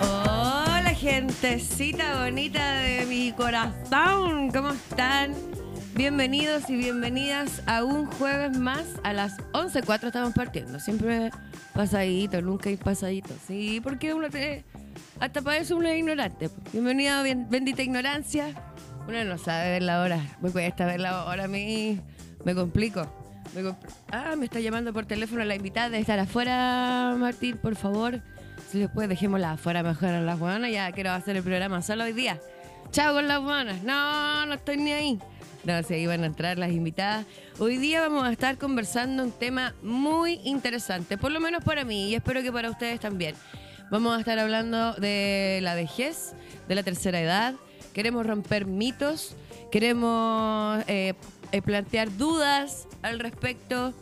Hola, gentecita bonita de mi corazón. ¿Cómo están? Bienvenidos y bienvenidas a un jueves más. A las 11.04 estamos partiendo. Siempre pasadito, nunca hay pasadito. Sí, porque uno tiene... Hasta para eso uno es ignorante. Bienvenida, bien- bendita ignorancia. Uno no sabe ver la hora. Me cuesta ver la hora a mí. Me complico. Ah, me está llamando por teléfono la invitada de estar afuera, Martín, por favor. Si después dejémosla afuera mejor a las buenas. Ya quiero hacer el programa solo hoy día. Chao con las buenas. No, no estoy ni ahí. No, ahí van a entrar las invitadas. Hoy día vamos a estar conversando un tema muy interesante, por lo menos para mí y espero que para ustedes también. Vamos a estar hablando de la vejez, de la tercera edad. Queremos romper mitos, queremos eh, eh, plantear dudas al respecto.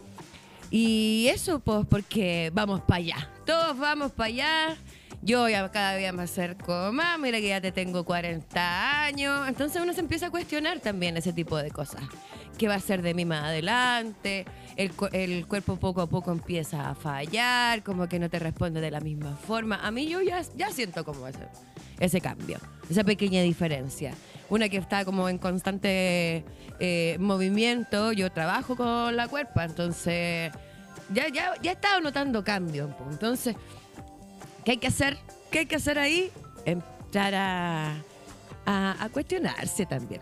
Y eso, pues, porque vamos para allá. Todos vamos para allá. Yo ya cada día me acerco más. Mira que ya te tengo 40 años. Entonces uno se empieza a cuestionar también ese tipo de cosas. ¿Qué va a ser de mí más adelante? El, cu- el cuerpo poco a poco empieza a fallar, como que no te responde de la misma forma. A mí yo ya, ya siento como ese, ese cambio, esa pequeña diferencia. Una que está como en constante eh, movimiento, yo trabajo con la cuerpa, entonces ya, ya, ya he estado notando cambios. Entonces, ¿qué hay que hacer? ¿Qué hay que hacer ahí? Empezar a, a, cuestionarse también.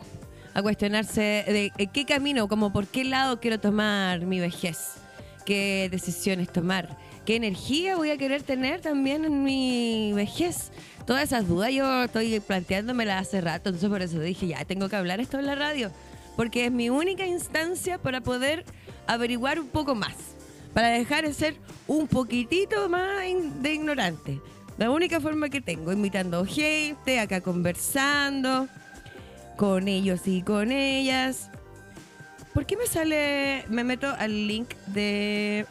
A cuestionarse de eh, qué camino, como por qué lado quiero tomar mi vejez. Qué decisiones tomar. Qué energía voy a querer tener también en mi vejez. Todas esas dudas yo estoy planteándomelas hace rato. Entonces por eso dije, ya, tengo que hablar esto en la radio. Porque es mi única instancia para poder averiguar un poco más para dejar de ser un poquitito más de ignorante. La única forma que tengo, invitando gente, acá conversando con ellos y con ellas. ¿Por qué me sale, me meto al link de...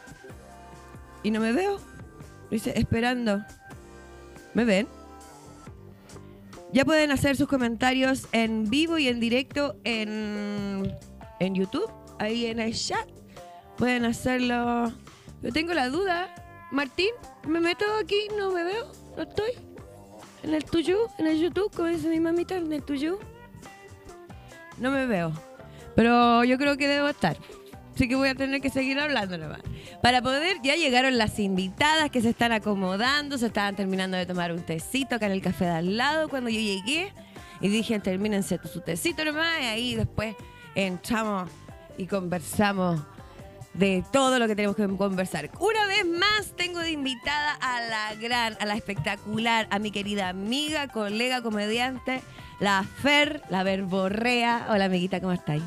y no me veo? Dice, esperando. ¿Me ven? Ya pueden hacer sus comentarios en vivo y en directo en, en YouTube, ahí en el chat. Pueden hacerlo. Yo tengo la duda. Martín, me meto aquí, no me veo, no estoy. En el tuyo, en el YouTube, como dice mi mamita, en el tuyo. No me veo. Pero yo creo que debo estar. Así que voy a tener que seguir hablando nomás. Para poder, ya llegaron las invitadas que se están acomodando, se estaban terminando de tomar un tecito acá en el café de al lado cuando yo llegué. Y dije, termínense su tecito nomás. Y ahí después entramos y conversamos de todo lo que tenemos que conversar. Una vez más tengo de invitada a la gran, a la espectacular, a mi querida amiga, colega, comediante, la Fer, la verborrea. Hola amiguita, ¿cómo estáis?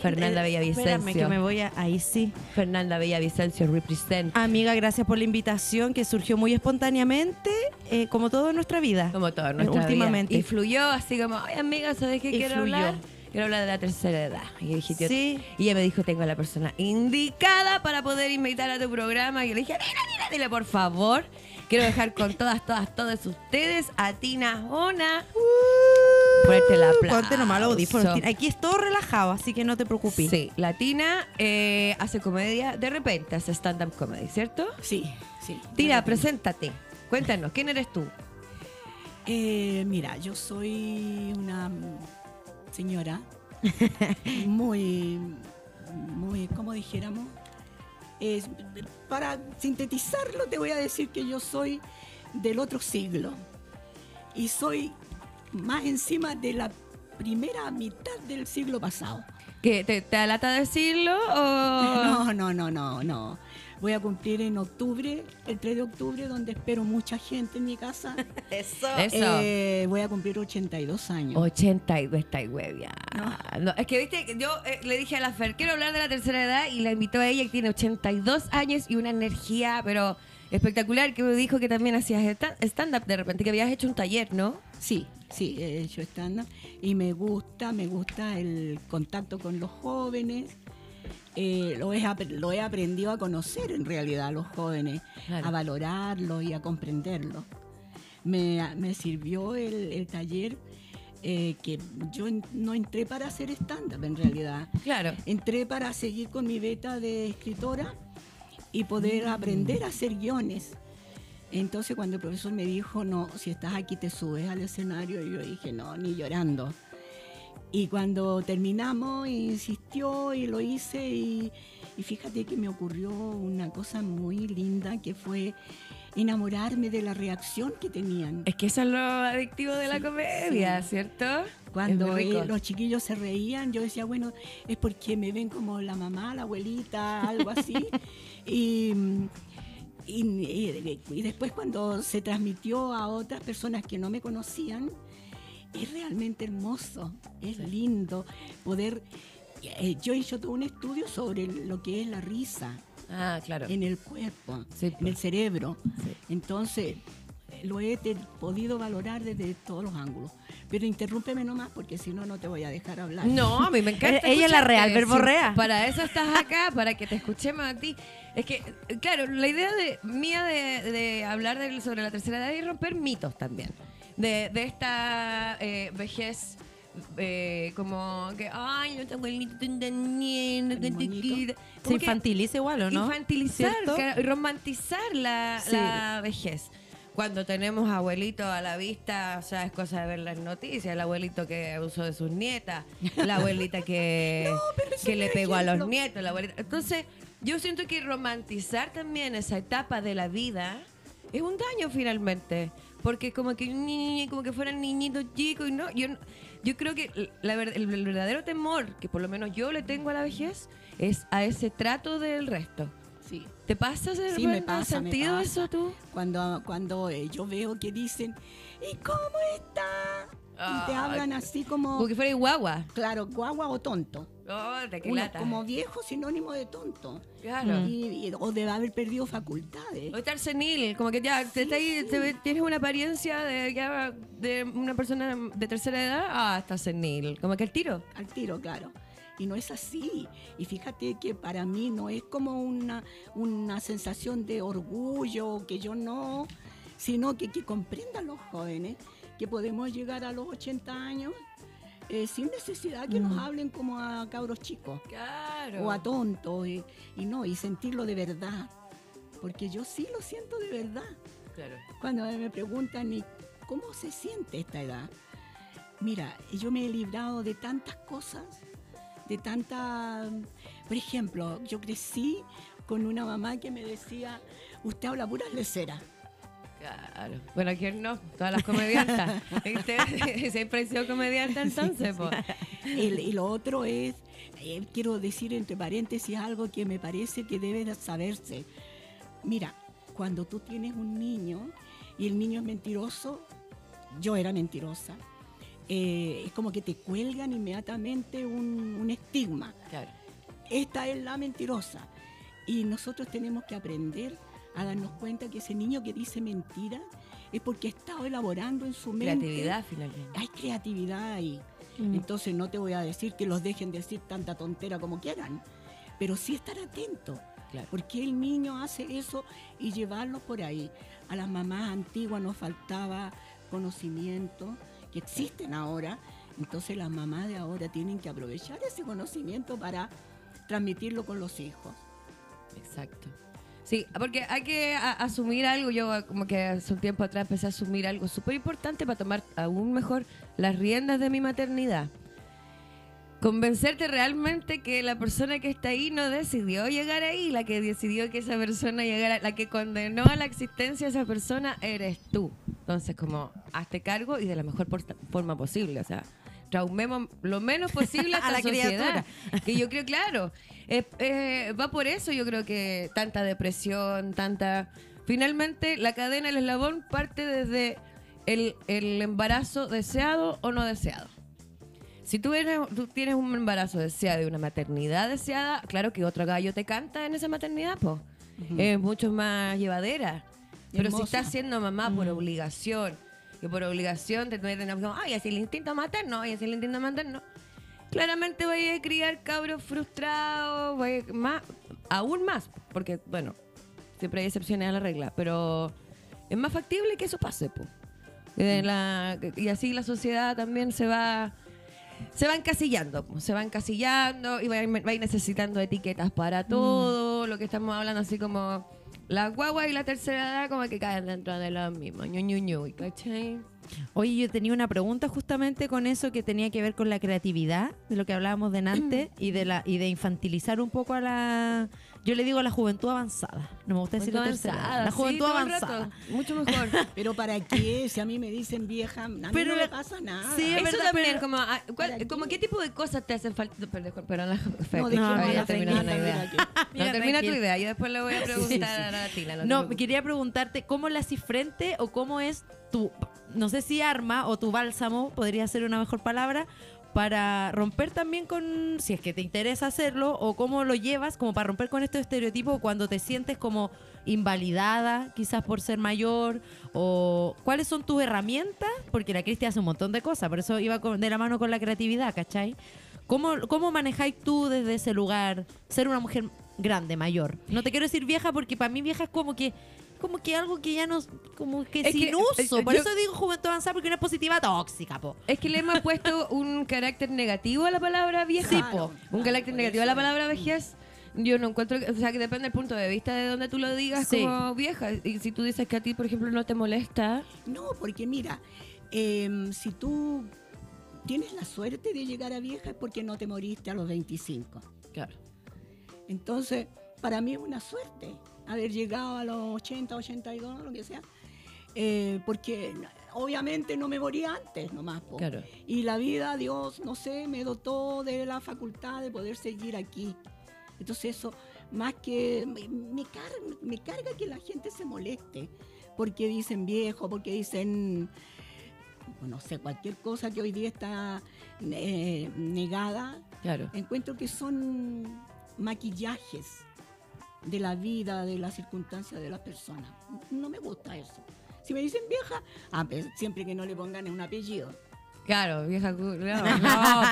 Fernanda Eh, Espérame Bellavicencio. que me voy a... Ahí sí. Fernanda Bellavicencio represent. Amiga, gracias por la invitación que surgió muy espontáneamente, eh, como todo en nuestra vida. Como todo en nuestra Últimamente. vida. Y fluyó así como, ay amiga, ¿sabes qué Y quiero fluyó. hablar? Quiero hablar de la tercera edad. Y yo dije, tío, Sí. Y ella me dijo, tengo a la persona indicada para poder invitar a tu programa. Y yo le dije, mira, mira, dile por favor. Quiero dejar con todas, todas, todas ustedes a Tina Jona. Ponerte la. Ponte nomás los audífonos. Aquí es todo relajado, así que no te preocupes. Sí, la Tina eh, hace comedia de repente, hace stand-up comedy, ¿cierto? Sí, sí. Tina, preséntate. Cuéntanos, ¿quién eres tú? Eh, mira, yo soy una señora muy, muy, como dijéramos, para sintetizarlo te voy a decir que yo soy del otro siglo y soy más encima de la primera mitad del siglo pasado. ¿Qué, te, ¿Te alata decirlo o...? No, no, no, no, no. Voy a cumplir en octubre, el 3 de octubre, donde espero mucha gente en mi casa. Eso. Eso. Eh, voy a cumplir 82 años. 82 está huevia. No, es que viste, que yo eh, le dije a la Fer, quiero hablar de la tercera edad y la invitó a ella que tiene 82 años y una energía, pero espectacular, que me dijo que también hacías stand-up de repente, que habías hecho un taller, ¿no? Sí, sí, he hecho stand y me gusta, me gusta el contacto con los jóvenes. Eh, lo, he, ap- lo he aprendido a conocer en realidad a los jóvenes, Claro. a valorarlos y a comprenderlos. Me, me sirvió el, el taller eh, que yo no entré para hacer stand-up en realidad. Claro. Entré para seguir con mi beta de escritora y poder aprender a hacer guiones. Entonces cuando el profesor me dijo, no, si estás aquí te subes al escenario, y yo dije, no, ni llorando. Y cuando terminamos, insistió y lo hice y, y fíjate que me ocurrió una cosa muy linda que fue enamorarme de la reacción que tenían. Es que eso es lo adictivo de la comedia, sí. ¿cierto? Cuando eh, los chiquillos se reían, yo decía, bueno, es porque me ven como la mamá, la abuelita, algo así. y- y después cuando se transmitió a otras personas que no me conocían, es realmente hermoso, es lindo poder... eh, yo he hecho todo un estudio sobre lo que es la risa Ah, claro. en el cuerpo, Sí, en el pues. cerebro. Sí. Entonces, lo he podido valorar desde todos los ángulos. Pero interrúmpeme nomás porque si no, no te voy a dejar hablar. No, a mí me encanta. Ella es la real verborrea. para eso estás acá, para que te escuchemos a ti. Es que, claro, la idea de, mía de, de hablar del- sobre la tercera edad y romper mitos también. De, de esta eh, vejez. eh, como que, ay, niño teniendo, El moñito. Se infantiliza igual, ¿o no? Infantilizar, y romantizar la, Sí. la vejez. Cuando tenemos abuelitos a la vista, o sea, es cosa de ver las noticias, el abuelito que abusó de sus nietas, la abuelita que, que le pegó a los nietos, la abuelita. Entonces, yo siento que romantizar también esa etapa de la vida es un daño finalmente. Porque como que como que fueran niñitos chicos y no, yo, yo creo que la ver- el verdadero temor que por lo menos yo le tengo a la vejez es a ese trato del resto. Sí. ¿Te pasa ese Sí, me pasa, me sentido pasa. eso tú? Cuando, cuando eh, yo veo que dicen, ¿y cómo está? Y te Ay, hablan así como, Como que fuera guagua. claro, guagua o tonto. Oh, te como viejo sinónimo de tonto. Claro. Y- y- o de haber perdido facultades. O estar senil, como que ya te está ahí- te ve- tienes una apariencia de, ya de una persona de tercera edad, ah, estás senil. Como que el tiro. al tiro, claro. Y no es así. Y fíjate que para mí no es como una, una sensación de orgullo, que yo no, sino que, que comprendan los jóvenes que podemos llegar a los 80 años eh, sin necesidad que nos hablen como a cabros chicos Claro. o a tontos. Y, y no, y sentirlo de verdad. Porque yo sí lo siento de verdad. Claro. Cuando me preguntan, ¿y cómo se siente esta edad? Mira, yo me he librado de tantas cosas, de tanta... Por ejemplo, yo crecí con una mamá que me decía, usted habla puras leceras. Claro. Bueno, ¿quién no? Todas las comediantas. Siempre he sido comediante entonces, po. El- y lo otro es, eh, quiero decir entre paréntesis algo que me parece que debe de saberse. Mira, cuando tú tienes un niño y el niño es mentiroso, yo era mentirosa, eh, es como que te cuelgan inmediatamente un, un estigma. Claro. Esta es la mentirosa. Y nosotros tenemos que aprender a darnos cuenta que ese niño que dice mentira es porque ha estado elaborando en su mente. Creatividad, finalmente. Hay creatividad ahí. Mm. Entonces no te voy a decir que los dejen decir tanta tontera como quieran, pero sí estar atento. Claro. Porque el niño hace eso y llevarlo por ahí. A las mamás antiguas nos faltaba conocimiento que existen ahora. Entonces las mamás de ahora tienen que aprovechar ese conocimiento para transmitirlo con los hijos. Exacto. Sí, porque hay que asumir algo. Yo como que hace un tiempo atrás empecé a asumir algo súper importante para tomar aún mejor las riendas de mi maternidad. Convencerte realmente que la persona que está ahí no decidió llegar ahí, la que decidió que esa persona llegara, la que condenó a la existencia de esa persona eres tú. Entonces, como, hazte cargo y de la mejor forma posible. O sea, traumemos lo menos posible a, A la sociedad. criatura. Que yo creo, claro, eh, eh, va por eso yo creo que tanta depresión, tanta... Finalmente, la cadena del eslabón parte desde el, el embarazo deseado o no deseado. Si tú, eres, tú tienes un embarazo deseado y una maternidad deseada, claro que otro gallo te canta en esa maternidad, pues. Es mucho más llevadera. Pero si estás siendo mamá por obligación, y por obligación te meten como, ay, así el instinto materno, ay, así el instinto materno. Claramente voy a criar cabros frustrados, voy a- más, aún más, porque, bueno, siempre hay excepciones a la regla, pero es más factible que eso pase, po. Eh, la- y así la sociedad también se va se va encasillando, se va encasillando y va, va necesitando etiquetas para todo todo lo que estamos hablando, así como la guagua y la tercera edad, como que caen dentro de lo mismo. Ñu, ñu, ñu, ¿cachai? Oye, yo tenía una pregunta justamente con eso que tenía que ver con la creatividad, de lo que hablábamos de antes, y de la y de infantilizar un poco a la yo le digo a la juventud avanzada. No me gusta decir la tercera edad. avanzada, La sí, juventud el avanzada. Mucho mejor. Pero ¿para qué? Si a mí me dicen vieja, a mí Pero no me pasa nada. Sí, es Eso verdad, también, pero- como, ah, ¿cuál- ¿Para como qué? tipo de cosas te hacen falta. Perdón, perdón, la No, de dejemos qué ya la idea. mira No, termina tu idea. Yo después le voy a preguntar a la Tila. no No, quería preguntarte cómo la haces frente o cómo es tu, no sé si arma o tu bálsamo, podría ser una mejor palabra, para romper también con, si es que te interesa hacerlo, o cómo lo llevas como para romper con estos estereotipos cuando te sientes como invalidada, quizás por ser mayor, o cuáles son tus herramientas, porque la Cristi hace un montón de cosas, por eso iba con- de la mano con la creatividad, ¿cachai? ¿Cómo, ¿Cómo manejáis tú desde ese lugar ser una mujer grande, mayor? No te quiero decir vieja porque para mí vieja es como que como que algo que ya no como que Es sin que, uso. eh, Por yo- eso digo juventud avanzada porque no es positiva tóxica, po. Es que le hemos puesto un carácter negativo a la palabra vieja. Sí, Claro, Un carácter negativo a la palabra vejez. Yo no encuentro, que- o sea, que depende del punto de vista de donde tú lo digas Sí. como vieja. Y si tú dices que a ti, por ejemplo, no te molesta, No, porque mira, em, si tú tienes la suerte de llegar a vieja es porque no te moriste a los 25. claro. Entonces, para mí es una suerte haber llegado a los 80, 82, lo que sea. Eh, porque obviamente no me morí antes nomás. po. Claro. Y la vida, Dios, no sé, me dotó de la facultad de poder seguir aquí. Entonces eso, más que me, me car- me carga que la gente se moleste, porque dicen viejo, porque dicen, no sé, cualquier cosa que hoy día está eh, negada, Claro. encuentro que son maquillajes de la vida, de las circunstancias de las personas. No me gusta eso. Si me dicen vieja, ah, pues, siempre que no le pongan un apellido. Claro, vieja No, no,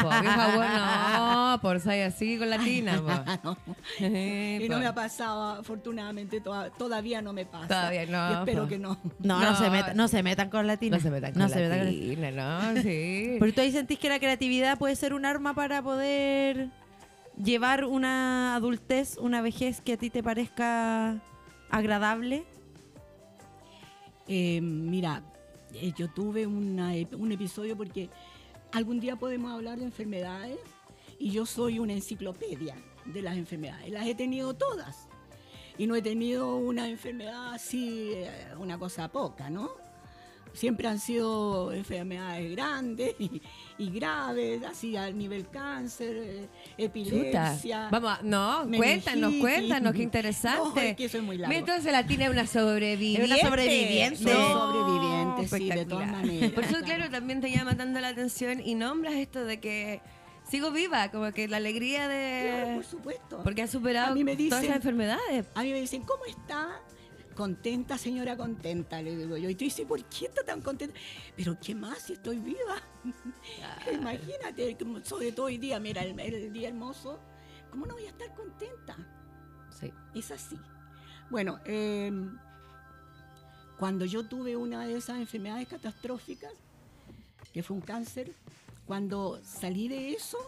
po, vieja bueno, no, por ser así con latina, po. No. Sí, Y no me ha pasado, afortunadamente, toda- todavía no me pasa. Todavía no, Y espero po. que no. No, no, No, se metan, no se metan con latina. No se metan con No se metan con- latina, ¿no? Sí. Pero tú ahí sentís que la creatividad puede ser un arma para poder llevar una adultez, una vejez que a ti te parezca agradable. Eh, mira, eh, yo tuve una ep- un episodio porque algún día podemos hablar de enfermedades y yo soy una enciclopedia de las enfermedades. Las he tenido todas y no he tenido una enfermedad así, eh, una cosa poca, ¿no? Siempre han sido enfermedades grandes y, y graves, así al nivel cáncer, eh, Chuta. epilepsia. Vamos, a- no, meningitis. cuéntanos, cuéntanos, qué interesante. No, es que eso es muy largo. Entonces la Tina es una sobreviviente. Es una sobreviviente. No, sobreviviente, sí, de todas maneras. Por eso, claro. claro, también te llama tanto la atención y nombras esto de que sigo viva, como que la alegría Claro, de... por supuesto. Porque has superado A mí me todas dicen- esas enfermedades. A mí me dicen, ¿cómo está? Contenta, señora, contenta, le digo yo. Y tú dices, ¿por qué está tan contenta? Pero ¿qué más si estoy viva? Imagínate, como sobre todo hoy día, mira, el, el día hermoso, ¿cómo no voy a estar contenta? Sí. Es así. Bueno, eh, cuando yo tuve una de esas enfermedades catastróficas, que fue un cáncer, cuando salí de eso,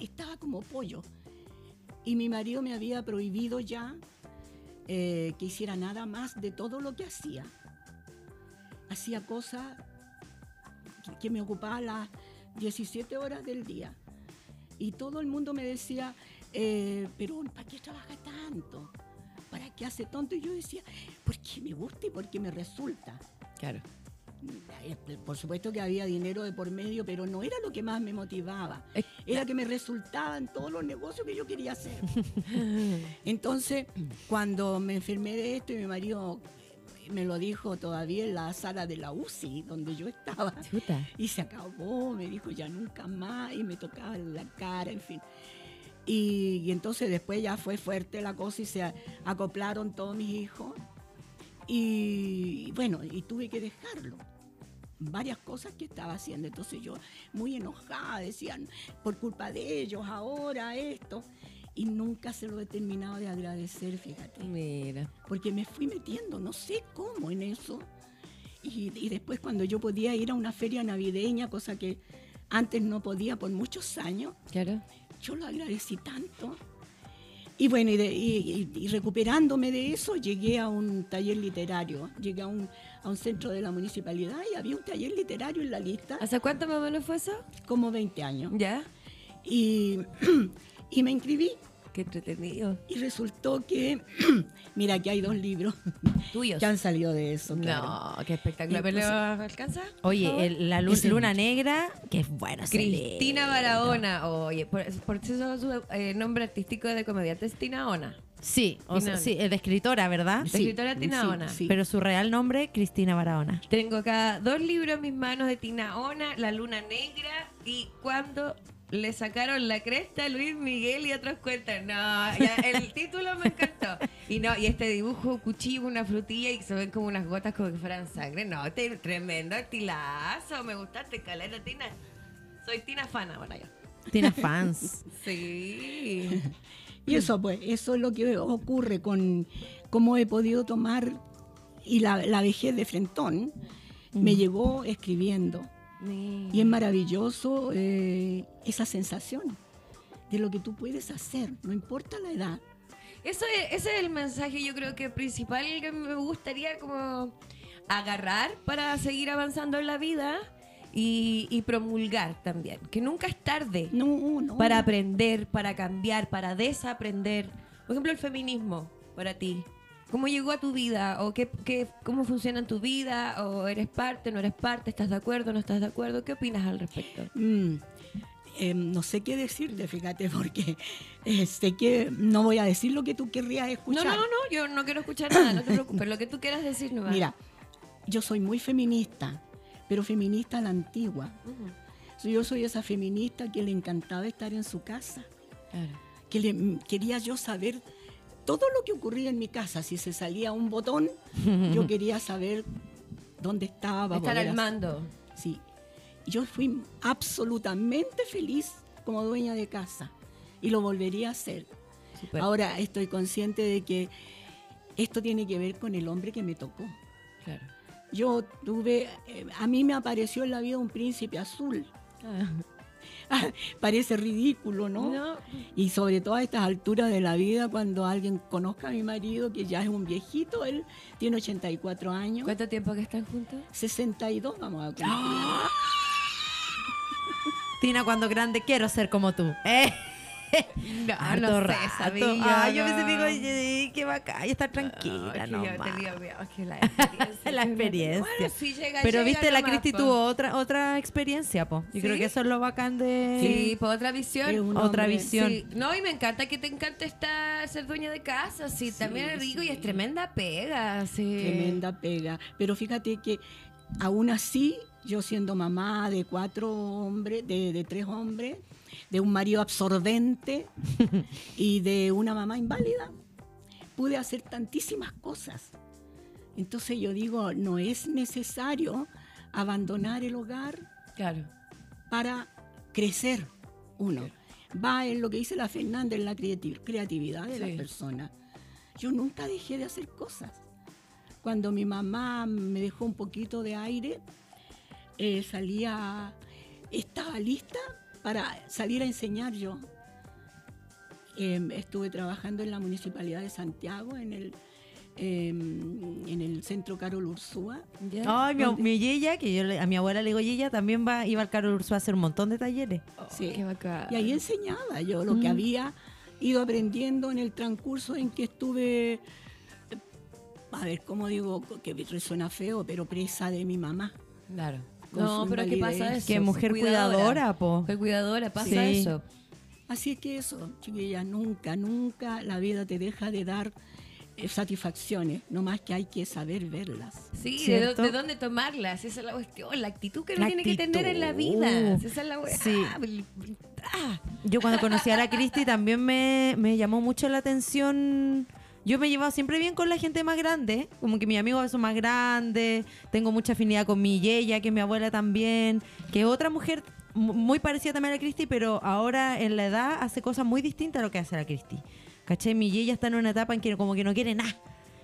estaba como pollo. Y mi marido me había prohibido ya eh, que hiciera nada más de todo lo que hacía. Hacía cosas que- me ocupaban las 17 horas del día. Y todo el mundo me decía, eh, pero ¿para qué trabaja tanto? ¿Para qué hace tanto? Y yo decía, porque me gusta y porque me resulta. Claro. Eh, Por supuesto que había dinero de por medio, pero no era lo que más me motivaba. Era que me resultaban todos los negocios que yo quería hacer. Entonces, cuando me enfermé de esto y mi marido me lo dijo todavía en la sala de la UCI, donde yo estaba, Chuta. y se acabó, me dijo ya nunca más, y me tocaba la cara, en fin. Y, y entonces después ya fue fuerte la cosa y se acoplaron todos mis hijos. Y bueno, y tuve que dejarlo. Varias cosas que estaba haciendo. Entonces yo muy enojada, decían, por culpa de ellos, ahora esto. Y nunca se lo he terminado de agradecer, fíjate Mira. porque me fui metiendo, no sé cómo en eso. Y, y después cuando yo podía ir a una feria navideña, cosa que antes no podía por muchos años, Claro. yo lo agradecí tanto. Y bueno, y, de- y- recuperándome de eso, llegué a un taller literario, llegué a un, a un centro de la municipalidad y había un taller literario en la lista, ¿Hace cuánto más o menos fue eso? como 20 años. ¿Ya? Y, y me inscribí Qué entretenido. y resultó que, mira, que hay dos libros Tuyos. que han salido de eso. claro. No, qué espectacular. ¿Pero alcanza? Oye, el- la luna negra, que es bueno. Cristina. Barahona. Oye, por, por eso su eh, nombre artístico de comediante es Tina Ona. Sí, o sea, sí, de escritora, ¿verdad? De escritora Tina sí, Ona. sí. Pero su real nombre, Cristina Barahona. Tengo acá dos libros en mis manos de Tina Ona, La Luna Negra y Cuando le sacaron la cresta a Luis Miguel y otros cuentos. No, ya, el título me encantó. Y no, y este dibujo, cuchillo, una frutilla y se ven como unas gotas como que fueran sangre. No, te- tremendo estilazo. Me gustaste, caleta, Tina. Soy Tina fan ahora yo. Tiene fans. Sí. Y eso, pues, eso es lo que ocurre con cómo he podido tomar y la, la vejez de Frentón me llegó escribiendo. Y es maravilloso eh, esa sensación de lo que tú puedes hacer, no importa la edad. Eso es, ese es el mensaje, yo creo que principal que me gustaría como agarrar para seguir avanzando en la vida y, y promulgar también. Que nunca es tarde No, no. para aprender, para cambiar, para desaprender. Por ejemplo, el feminismo para ti. ¿Cómo llegó a tu vida? ¿O qué, qué, cómo funciona en tu vida? ¿O eres parte, no eres parte? ¿Estás de acuerdo, no estás de acuerdo? ¿Qué opinas al respecto? Mm, eh, no sé qué decirte, fíjate, porque eh, sé que no voy a decir lo que tú querrías No, escuchar. no, no, yo no quiero escuchar nada, no te preocupes. Lo que tú quieras decir, no Mira, yo soy muy feminista, pero feminista a la antigua. So, Yo soy esa feminista que le encantaba estar en su casa, Claro. que le, mm, quería yo saber todo lo que ocurría en mi casa. Si se salía un botón, yo quería saber dónde estaba. Estar al mando. Sí. Yo fui absolutamente feliz como dueña de casa y lo volvería a hacer. Ahora estoy consciente de que esto tiene que ver con el hombre que me tocó. Claro. Yo tuve, eh, a mí me apareció en la vida un príncipe azul. Parece ridículo, ¿no? No. Y sobre todo a estas alturas de la vida, cuando alguien conozca a mi marido, que ya es un viejito, él tiene 84 años, ¿Cuánto tiempo que están juntos? 62 vamos a cumplir. Tina, cuando grande quiero ser como tú. ¿Eh? No, Harto no sé, rato. sabía, Ay, yo a veces no. digo, oye, qué bacán, y estar tranquila, Ay, no yo tenía miedo, que la experiencia. La experiencia. Bueno, sí llega, Pero llega viste, la Cristi po. tuvo otra otra experiencia, po. Yo creo que eso es lo bacán de... Sí, por otra visión. Otra visión. Sí. No, y me encanta que te encanta estar, ser dueña de casa. Sí, también es rico y es tremenda pega. Sí. Tremenda pega. Pero fíjate que aún así, yo siendo mamá de cuatro hombres, de, de tres hombres, de un marido absorbente y de una mamá inválida, pude hacer tantísimas cosas. Entonces yo digo, no es necesario abandonar el hogar Claro. para crecer uno. Va en lo que dice la Fernanda, en la creati- creatividad de Sí. la persona. Yo nunca dejé de hacer cosas. Cuando mi mamá me dejó un poquito de aire, eh, salía, estaba lista para salir a enseñar yo. Em, estuve trabajando en la Municipalidad de Santiago, en el, em, en el Centro Carol Ursúa. Ay, mi, mi Yeya, que yo le- a mi abuela le digo Yeya, también va, iba al Carol Ursúa a hacer un montón de talleres. Oh, Sí. Qué bacán. Y ahí enseñaba yo lo que había ido aprendiendo en el transcurso en que estuve, a ver, ¿cómo digo? Que resuena feo, pero presa de mi mamá. Claro. Con No, su pero ¿qué pasa eso? Qué mujer cuidadora, po. Mujer cuidadora, pasa Sí. eso. Así es que eso, chiquilla, nunca, nunca la vida te deja de dar eh, satisfacciones, no más que hay que saber verlas. Sí, de, dónde tomarlas, esa es la cuestión, la actitud que uno tiene que tener en la vida. Esa es la. Sí. Ah, Yo cuando conocí a la Cristi también me, me llamó mucho la atención. Yo me he llevado siempre bien con la gente más grande, como que mis amigos son más grandes, tengo mucha afinidad con mi Yeya, que es mi abuela también, que otra mujer mu- muy parecida también a la Cristi, pero ahora en la edad hace cosas muy distintas a lo que hace la Cristi. ¿Cachai? Mi Yeya está en una etapa en que como que no quiere nada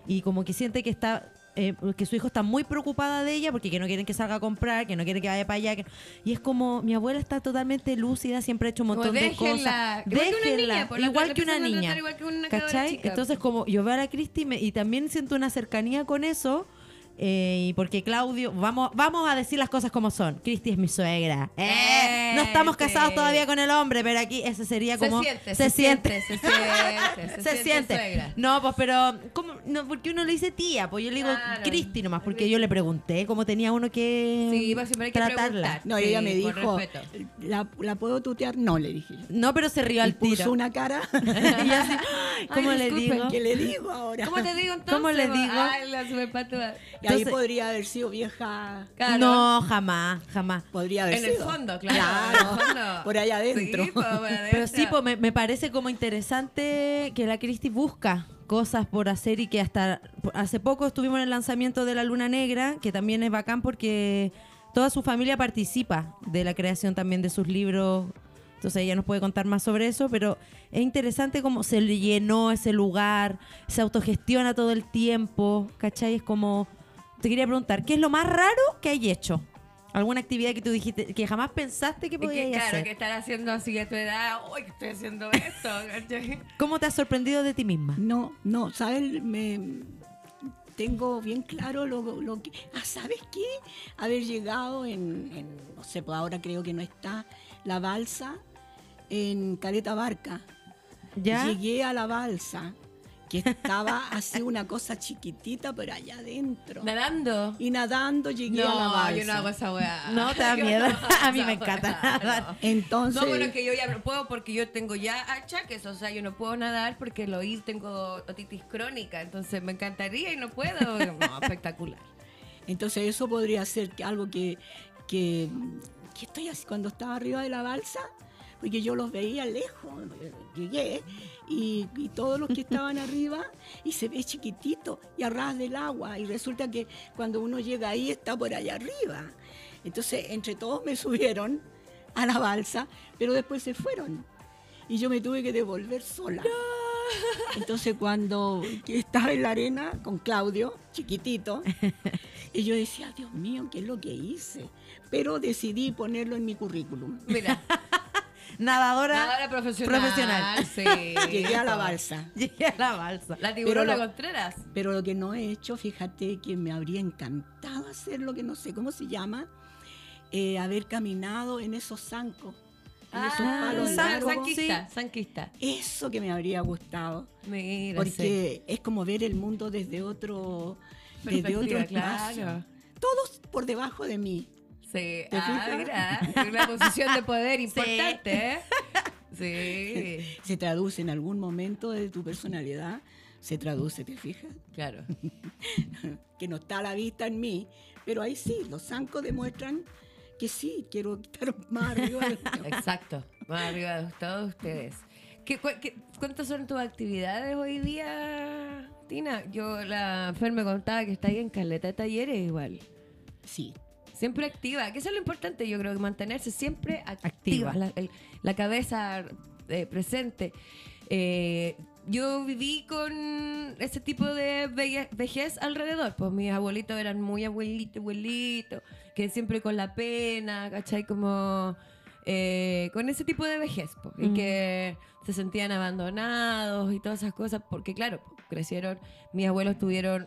y como que siente que está eh, que su hijo está muy preocupada de ella porque que no quieren que salga a comprar, que no quieren que vaya para allá. que- y es como, mi abuela está totalmente lúcida, siempre ha hecho un Como montón de déjenla, cosas. igual que una Déjenla, niña, por igual que una niña. igual que una cabra ¿Cachai? Entonces, como yo veo a la Cristi y también siento una cercanía con eso. Eh, y porque Claudio, vamos, vamos a decir las cosas como son. Cristi es mi suegra. Eh, no estamos Este. casados todavía con el hombre, pero aquí ese sería Se como. siente, se siente, se siente, se siente. suegra. No, pues, pero, ¿cómo? No, porque uno le dice tía, pues yo le digo Claro. Cristi nomás, porque yo le pregunté cómo tenía uno que Sí, pues siempre hay que tratarla. preguntar. No, Sí, ella me dijo. ¿la, la puedo tutear? No, le dije yo. No, pero se rió Y al puso tiro. una cara. y yo así, ¿cómo Ay, le disculpen, digo? ¿Qué le digo ahora? ¿Cómo te digo entonces? ¿Cómo le digo? Ay, la superpatúa. Ahí podría haber sido vieja. Claro. No, jamás, jamás. Podría haber En el sido. fondo, claro. Claro, en el fondo. por allá adentro. Sí. Pero sí, me, me parece como interesante que la Cristi busca cosas por hacer y que hasta hace poco estuvimos en el lanzamiento de La Luna Negra, que también es bacán porque toda su familia participa de la creación también de sus libros. Entonces ella nos puede contar más sobre eso, pero es interesante cómo se le llenó ese lugar, se autogestiona todo el tiempo, ¿cachai? Es como, te quería preguntar, ¿qué es lo más raro que hay hecho? ¿Alguna actividad que tú dijiste que jamás pensaste que podías claro, hacer? que estar haciendo así a tu edad, uy, que estoy haciendo esto. ¿Cómo te has sorprendido de ti misma? No, no, ¿sabes? Me, tengo bien claro lo, lo que... Ah, ¿sabes qué? Haber llegado en, en, no sé, pues ahora creo que no está, la balsa en Caleta Barca. ¿Ya? Llegué a la balsa, que estaba así una cosa chiquitita, pero allá adentro. Nadando. Y nadando llegué a la No, balsa. yo no hago esa weá. No, te da miedo. no A mí me encanta weá, nadar. no. Entonces, No, bueno, es que yo ya no puedo porque yo tengo ya achaques, o sea, yo no puedo nadar porque lo oí, tengo otitis crónica, entonces me encantaría y no puedo. No, espectacular. entonces eso podría ser que algo que, que, que estoy así cuando estaba arriba de la balsa, porque yo los veía lejos, llegué, y, y todos los que estaban arriba, y se ve chiquitito y a ras del agua, y resulta que cuando uno llega ahí está por allá arriba. Entonces, entre todos me subieron a la balsa, pero después se fueron. Y yo me tuve que devolver sola. Entonces cuando estaba en la arena con Claudio, chiquitito, y yo decía, Dios mío, ¿qué es lo que hice? Pero decidí ponerlo en mi currículum. Mira, Nadadora. nadadora profesional. profesional. Sí. Llegué a la balsa. Llegué a la balsa. La tiburona lo- Contreras. Pero lo que no he hecho, fíjate que me habría encantado hacer lo que no sé cómo se llama, eh, haber caminado en esos zancos, en esos Ah, palos san- largos. sanquista, sanquista. Eso que me habría gustado. Mira, sí. Porque es como ver el mundo desde otro, desde otro espacio. claro. Todos por debajo de mí. Sí, ¿Te ah, mira, una posición de poder importante, ¿eh? Sí, Se traduce en algún momento de tu personalidad, se traduce, ¿te fijas? claro. Que no está a la vista en mí, pero ahí sí, los zancos demuestran que sí, quiero estar más arriba. del- Exacto, más arriba de todos ustedes. ¿Qué, cu- qué- cuántas son tus actividades hoy día, Tina? Yo, la Fer me contaba que está ahí en caleta de talleres igual. Sí, Siempre activa, que eso es lo importante, yo creo que mantenerse siempre activa, Activa. La, el- la cabeza eh, presente. Eh, yo viví con ese tipo de veje- vejez alrededor, pues mis abuelitos eran muy abuelitos, abuelitos, que siempre con la pena, ¿cachai? Como eh, con ese tipo de vejez, pues, y Mm. que se sentían abandonados y todas esas cosas, porque claro, pues, crecieron, mis abuelos tuvieron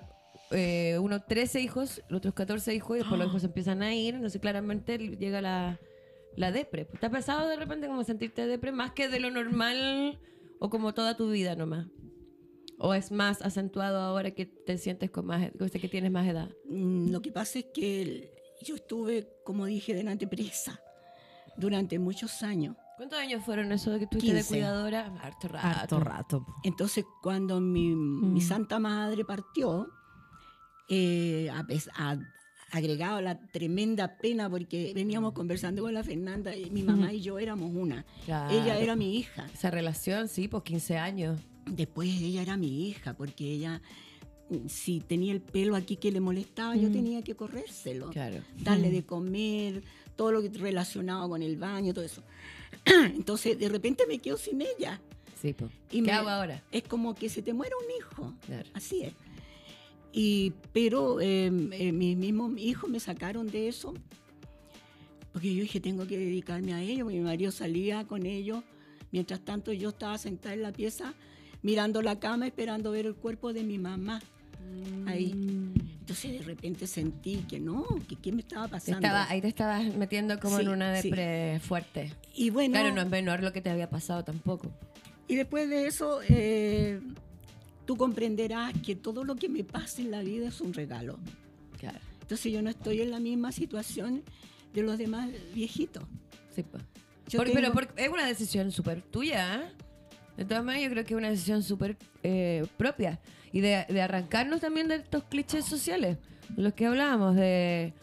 eh, unos 13 hijos, los otros 14 hijos, y después los hijos empiezan a ir, no sé, claramente llega la, la depre. ¿Te ha pasado de repente como sentirte depre más que de lo normal o como toda tu vida nomás? ¿O es más acentuado ahora que te sientes con más, que tienes más edad? Mm, lo que pasa es que el- yo estuve, como dije delante, presa durante muchos años. ¿Cuántos años fueron eso de que estuviste de 15. cuidadora? Harto rato. Harto rato. Entonces, cuando mi, mi Mm. santa madre partió, eh, a a- agregado la tremenda pena, porque veníamos conversando con la Fernanda, y mi mamá y yo éramos una. Claro. Ella era mi hija. Esa relación, sí, pues 15 años. Después ella era mi hija, porque ella, mm, si tenía el pelo aquí que le molestaba, yo Mm. tenía que corrérselo. Claro. darle de comer, todo lo que relacionado con el baño, todo eso. Entonces, de repente me quedo sin ella. Sí, pues. Y ¿Qué me- hago ahora? Es como que se te muere un hijo. Claro. Así es. Y, pero eh, eh, mis mismos hijos me sacaron de eso, porque yo dije, tengo que dedicarme a ellos, mi marido salía con ellos, mientras tanto yo estaba sentada en la pieza, mirando la cama, esperando ver el cuerpo de mi mamá. Ahí. Entonces de repente sentí que no, que qué me estaba Te pasando. estaba, ahí te estabas metiendo como Sí, en una sí. depre fuerte. Y bueno, Claro, no es menor lo que te había pasado tampoco. y después de eso, eh, tú comprenderás que todo lo que me pasa en la vida es un regalo. Claro. Entonces yo no estoy en la misma situación de los demás viejitos. Sí, pues. Por- tengo- Pero por- es una decisión súper tuya, ¿eh? De todas maneras, yo creo que es una decisión súper eh, propia. Y de, de arrancarnos también de estos clichés sociales, los que hablábamos, de...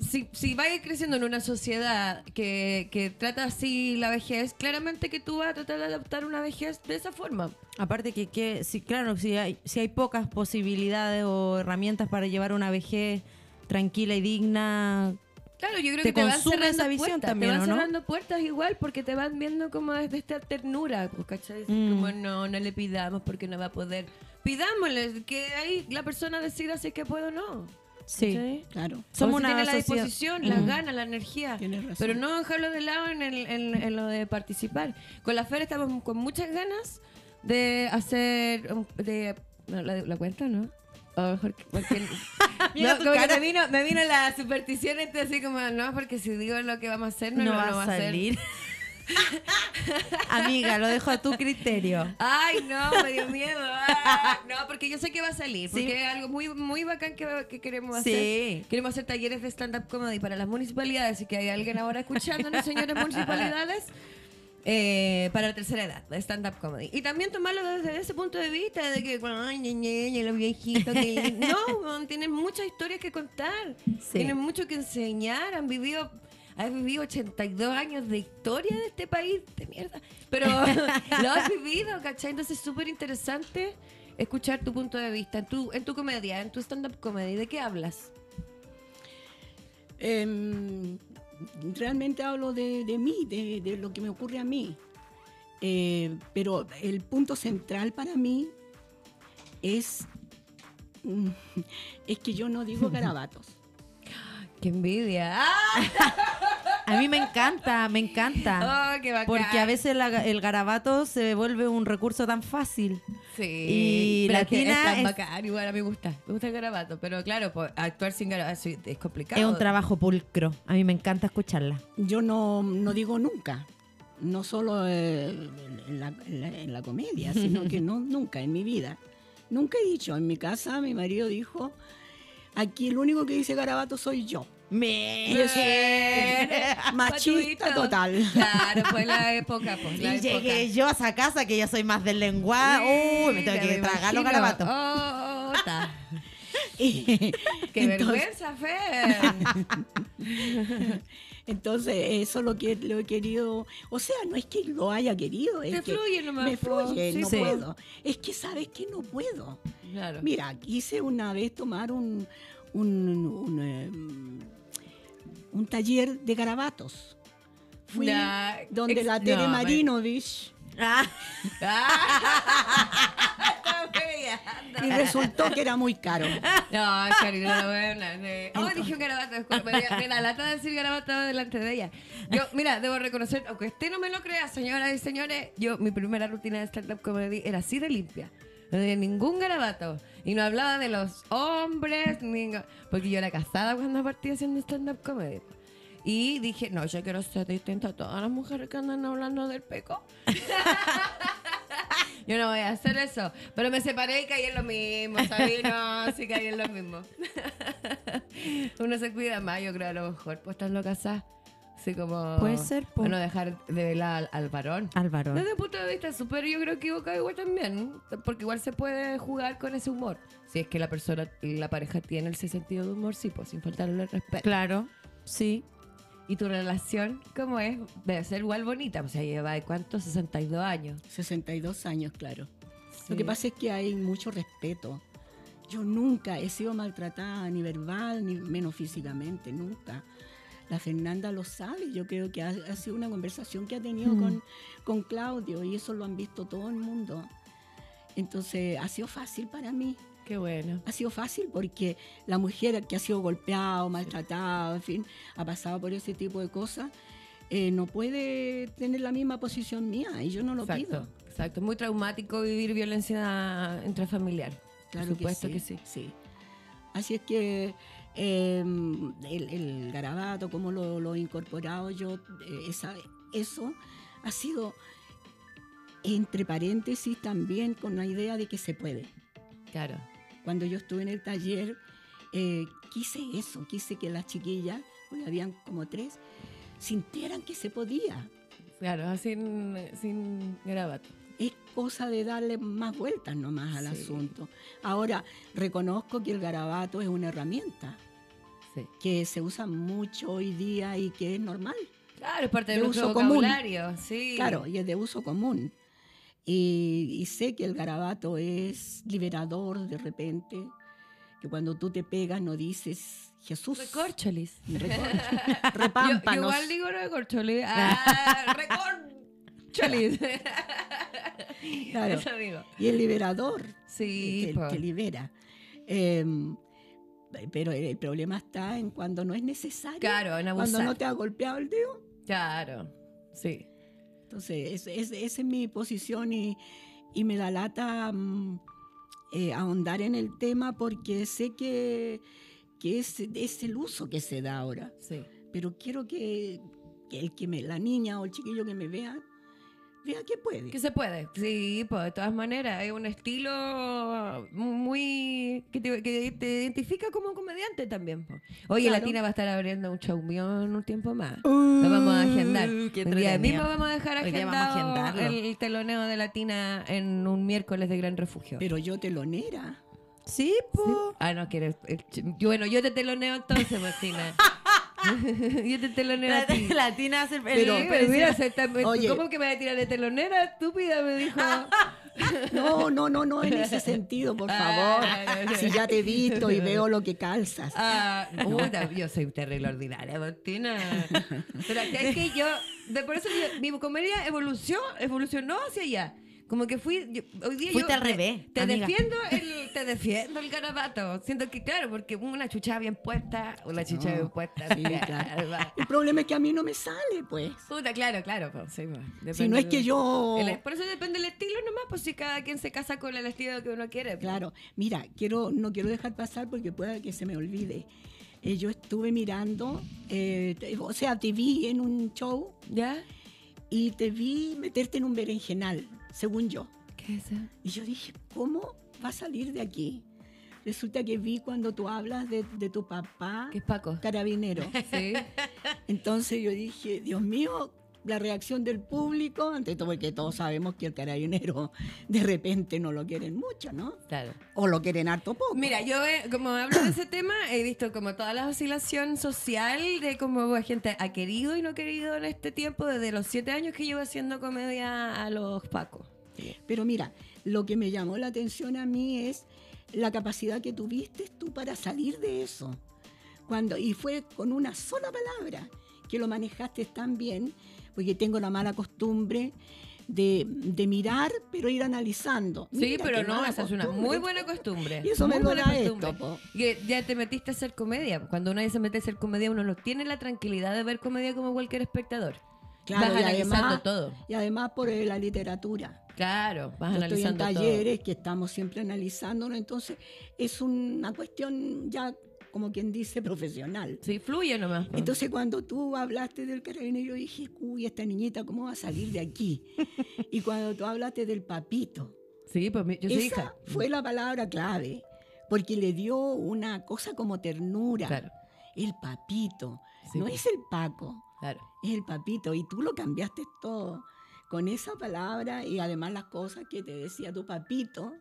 Si, si vas creciendo en una sociedad que, que trata así la vejez, claramente que tú vas a tratar de adaptar una vejez de esa forma. Aparte que, que sí, claro, si hay, si hay pocas posibilidades o herramientas para llevar una vejez tranquila y digna, Claro, yo creo Te que te van cerrando esa visión puertas, también, te van ¿o no? cerrando puertas igual porque te van viendo como desde esta ternura, pues, ¿cachai? Mm. Como no, no le pidamos porque no va a poder. Pidámosle que ahí la persona decida si es que puede o no. Sí. Claro, Somos una tiene la disposición, las Mm. ganas, la energía. Tienes razón. Pero no dejarlo de lado en, el- en- en lo de participar. Con la FER estamos con muchas ganas de hacer. De, no, ¿la, la cuenta no? A lo mejor que- porque, Mira no, como que me vino, me vino la superstición este así como, no, porque si digo lo que vamos a hacer, no, no, lo- va no a ser. Amiga, lo dejo a tu criterio. Ay, no, me dio miedo. Ah, no, porque yo sé que va a salir. Sí. Porque es algo muy, muy bacán que, que queremos Sí. hacer. Queremos hacer talleres de stand-up comedy para las municipalidades. Y que hay alguien ahora escuchándonos, señores municipalidades. eh, para la tercera edad, de stand-up comedy. Y también tomarlo desde ese punto de vista de que, ay, ñe, ñe, ñe, los viejitos. que- No, tienen muchas historias que contar. Sí. Tienen mucho que enseñar. Han vivido, has vivido 82 años de historia de este país de mierda. Pero lo has vivido, ¿cachai? Entonces es súper interesante escuchar tu punto de vista en tu, en tu comedia, en tu stand-up comedy. ¿De qué hablas? Em, realmente hablo de, de mí, de, de lo que me ocurre a mí. Eh, pero el punto central para mí es, mm, es que yo no digo garabatos. ¡Qué envidia! ¡Ah! A mí me encanta, me encanta. ¡Oh, qué bacán! Porque a veces la- el garabato se vuelve un recurso tan fácil. Sí. Y pero latina es tan es- bacán, igual a mí me gusta. Me gusta el garabato. Pero claro, pues, actuar sin garabato es complicado. Es un trabajo pulcro. A mí me encanta escucharla. Yo no, no digo nunca, no solo eh, en, la, en la- en la comedia, sino que no, nunca en mi vida. Nunca he dicho, en mi casa mi marido dijo, aquí el único que dice garabato soy yo. Me... Y eso es machista total. Claro, pues la época, pues la Y época. llegué yo a esa casa que yo soy más del lenguaje. Uy, me tengo que tragar los garabatos. Oh, ta. Y- ¡Qué entonces, vergüenza, Fer! entonces, eso lo que lo he querido, o sea, no es que lo haya querido, es Te que fluye nomás, me fluye, Sí, no sí. puedo. Es que sabes que no puedo. Claro. Mira, quise una vez tomar un, un, un, eh, un taller de garabatos. Fui donde ex- la Tere no, Marinovich Ah. y resultó que era muy caro. No, Karina, la buena. de- Oh, dije un garabato. Me la lata de decir garabato delante de ella. Yo, mira, debo reconocer, aunque usted no me lo crea, señoras y señores, yo, mi primera rutina de stand-up comedy era así de limpia. No tenía ningún garabato. Y no hablaba de los hombres, ni- porque yo era casada cuando partí haciendo stand-up comedy. Y dije, no, yo quiero ser distinta a todas las mujeres que andan hablando del peco. Yo no voy a hacer eso. Pero me separé y caí en lo mismo, ¿sabes? No, sí caí en lo mismo. Uno se cuida más, yo creo, a lo mejor. Pues estando casada. Así como... Puede ser, po. Para no dejar de velar al, al varón. Desde el punto de vista súper, yo creo que equivocado igual también. Porque igual se puede jugar con ese humor. Si es que la persona, la pareja tiene ese sentido de humor, sí, pues sin faltarle el respeto. Claro, sí. ¿Y tu relación cómo es? Debe ser igual bonita. O sea, lleva, ¿cuánto? 62 años. 62 años, claro. Lo que pasa es que hay mucho respeto. Yo nunca he sido maltratada, ni verbal, ni menos físicamente, nunca. La Fernanda lo sabe, yo creo que ha, ha sido una conversación que ha tenido Mm. con, con Claudio y eso lo han visto todo el mundo. Entonces ha sido fácil para mí. Qué bueno. Ha sido fácil porque la mujer que ha sido golpeada, maltratada, en fin, ha pasado por ese tipo de cosas, eh, no puede tener la misma posición mía y yo no lo exacto, pido. Exacto. Es muy traumático vivir violencia intrafamiliar. Claro Por supuesto que sí. que sí. Así es que eh, el, el garabato, como lo, lo he incorporado yo, eh, esa- eso ha sido entre paréntesis también con la idea de que se puede. Claro. Cuando yo estuve en el taller, eh, quise eso, quise que las chiquillas, porque habían como tres, sintieran que se podía. Claro, sin, sin garabato. Es cosa de darle más vueltas nomás al Sí. asunto. Ahora, reconozco que el garabato es una herramienta Sí. que se usa mucho hoy día y que es normal. Claro, es parte de, De nuestro uso común. vocabulario. Sí. Claro, y es de uso común. Y, y sé que el garabato es liberador de repente, que cuando tú te pegas no dices Jesús. Recorcholis. Recorcho. Yo, yo Repámpanos. igual digo recorcholis. Ah, recorcholis. Claro. Eso digo. Y el liberador, Sí, que, po. que libera. Em, pero el problema está en cuando no es necesario. Claro, en Cuando abusar. no te ha golpeado el dedo. Claro. Sí. Entonces, es- es- esa es mi posición y, y me da lata mm, eh, ahondar en el tema porque sé que, que es, es el uso que se da ahora. Sí. Pero quiero que, que el que me, la niña o el chiquillo que me vea que puede. Que se puede. Sí, pues de todas maneras. Es un estilo muy. que te, que te identifica como comediante también. po. Oye, Claro. Latina va a estar abriendo un en un tiempo más. Lo vamos a agendar. Uh, Un día mismo vamos a dejar agendado el teloneo de Latina en un miércoles de Gran Refugio. Pero yo telonera. Sí, po. Ah, no quieres. eh, Bueno, yo te teloneo entonces, Martina. yo te teloneo a ti. La Tina hace el Pero- pero mira, Oye. ¿cómo que me va a tirar de telonera? Estúpida, me dijo. No, no, no, no en ese sentido, por favor. Ah, Si ya te he visto y veo lo que calzas. Ah, puta, yo soy terrible ordinaria, Martina. Pero es que yo, de por eso yo- mi comedia evolucionó, evolucionó hacia allá. Como que fui, yo- hoy día Fuiste yo al revés, Te amiga. defiendo el, te defiendo el garabato. Siento que claro, porque una chucha bien puesta, una chucha No, bien puesta. sí, claro. El problema es que a mí no me sale, pues. Puta, claro, claro. pues, sí, pues, Si no es que yo... el- por eso depende del estilo nomás, pues si cada quien se casa con el estilo que uno quiere. pues. Claro, mira, quiero, no quiero dejar pasar porque pueda que se me olvide. Eh, yo estuve mirando, eh, o sea, te vi en un show ¿Ya? y te vi meterte en un berenjenal, según yo. ¿Qué es eso? Y yo dije, ¿cómo va a salir de aquí? Resulta que vi cuando tú hablas de, de tu papá ¿Qué es Paco? carabinero. Sí. Entonces yo dije, Dios mío, la reacción del público, ante todo porque todos sabemos que el carabinero de repente no lo quieren mucho, ¿no? Claro. O lo quieren harto poco. Mira, yo eh, como hablo de ese tema, he visto como toda la oscilación social de cómo la gente ha querido y no querido en este tiempo, desde los siete años que llevo haciendo comedia a los Pacos. Pero mira, lo que me llamó la atención a mí es la capacidad que tuviste tú para salir de eso. Cuando, y fue con una sola palabra que lo manejaste tan bien, porque tengo la mala costumbre de, de mirar, pero ir analizando. Sí, pero no, esa es una muy buena costumbre. Y eso me Muy lo buena costumbre. esto, po. Que ya te metiste a hacer comedia. Cuando uno se mete a hacer comedia, uno no tiene la tranquilidad de ver comedia como cualquier espectador. Claro, vas analizando además, todo. y además por eh, la literatura. Claro, vas Yo estoy en analizando todo. talleres que estamos siempre analizándolo, entonces es una cuestión ya, como quien dice, profesional. Sí, fluye nomás. Entonces cuando tú hablaste del carabinero, yo dije, uy, esta niñita, ¿cómo va a salir de aquí? y cuando tú hablaste del papito, sí, pues yo soy esa hija. fue la palabra clave, porque le dio una cosa como ternura. Claro, El papito, Sí, no pues. es el Paco, claro. es el papito, y tú lo cambiaste todo. Con esa palabra y además las cosas que te decía tu papito,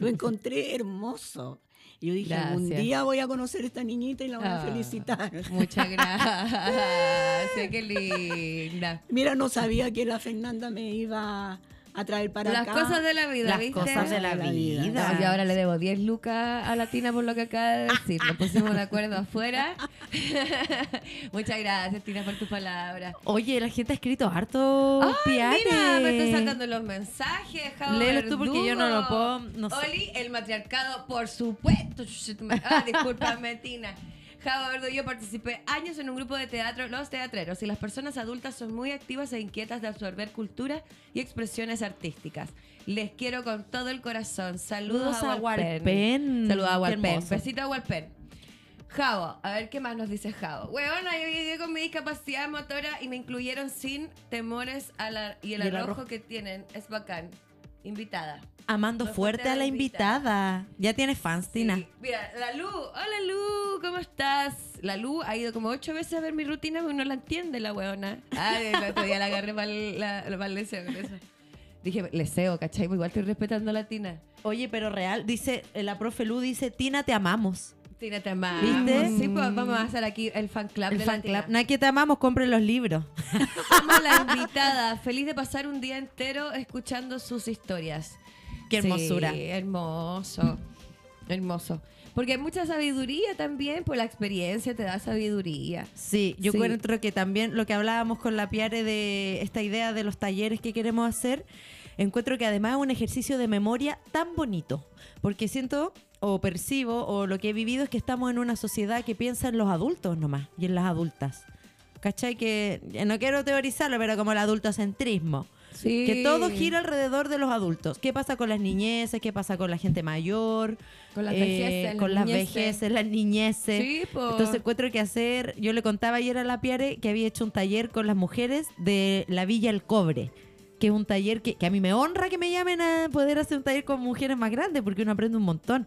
lo encontré hermoso. Y yo dije, Gracias. día voy a conocer a esta niñita y la voy a Ah, felicitar. Muchas gracias. qué linda. Mira, no sabía que la Fernanda me iba a traer para Las acá. cosas de la vida, Las ¿viste? cosas de la La vida. vida. Yo ahora le debo 10 lucas a Latina por lo que acaba de decir. Nos pusimos de acuerdo afuera. Muchas gracias, Tina, por tus palabras. Oye, la gente ha escrito harto Ay, piares. mira, me estoy saltando los mensajes. Javo Léelos tú porque yo no lo puedo- no sé. Oli, el matriarcado, por supuesto. Ah, discúlpame, Tina. Javo Verdugo, yo participé años en un grupo de teatro, Los Teatreros, y las personas adultas son muy activas e inquietas de absorber cultura y expresiones artísticas. Les quiero con todo el corazón. Saludos, Saludos a Walpen. Walpen. Saludos a Walpen. Besito a Walpen. Javo, a ver qué más nos dice Javo. Huevona, yo llegué con mi discapacidad motora y me incluyeron sin temores a la, y el Y el arrojo arrojo. que tienen es bacán. Invitada. Amando Nos fuerte a la invitada. Ya tienes fans, Tina. Sí. Mira, la Lu, hola Lu, ¿cómo estás? La Lu ha ido como ocho veces a ver mi rutina porque no la entiende la huevona. Ay, el otro día la agarré para la, pa'l deseo con eso. Dije, leseo, ¿cachai? Pues Igual estoy respetando a la Tina. Oye, pero real, dice, eh, la profe Lu dice, Tina, te amamos. Tina te amamos. ¿Viste? Sí, pues vamos a hacer aquí el fan club El de fan la club. No hay que te amamos, compre los libros. Somos la invitada. Feliz de pasar un día entero escuchando sus historias. Qué hermosura. Sí, hermoso. Hermoso. Porque hay mucha sabiduría también, pues la experiencia te da sabiduría. Sí, yo Sí. encuentro que también lo que hablábamos con la Piare de esta idea de los talleres que queremos hacer, encuentro que además es un ejercicio de memoria tan bonito, porque siento o percibo o lo que he vivido es que estamos en una sociedad que piensa en los adultos nomás y en las adultas. ¿Cachai? Que no quiero teorizarlo, pero como el adultocentrismo. Sí. Que todo gira alrededor de los adultos. ¿Qué pasa con las niñeces? ¿Qué pasa con la gente mayor? Con las Eh, vejeces, con las niñeces. vejeces, las niñeces. Sí, po. Entonces encuentro que hacer, yo le contaba ayer a la Piare que había hecho un taller con las mujeres de la Villa El Cobre, que es un taller que, que a mí me honra que me llamen a poder hacer un taller con mujeres más grandes, porque uno aprende un montón.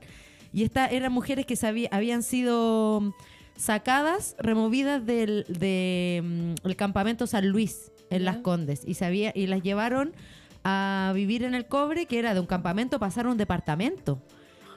Y estas eran mujeres que sabía- habían sido sacadas, removidas del de, mm, el campamento San Luis en. Las Condes y sabía y las llevaron a vivir en el cobre, que era de un campamento, pasaron a un departamento.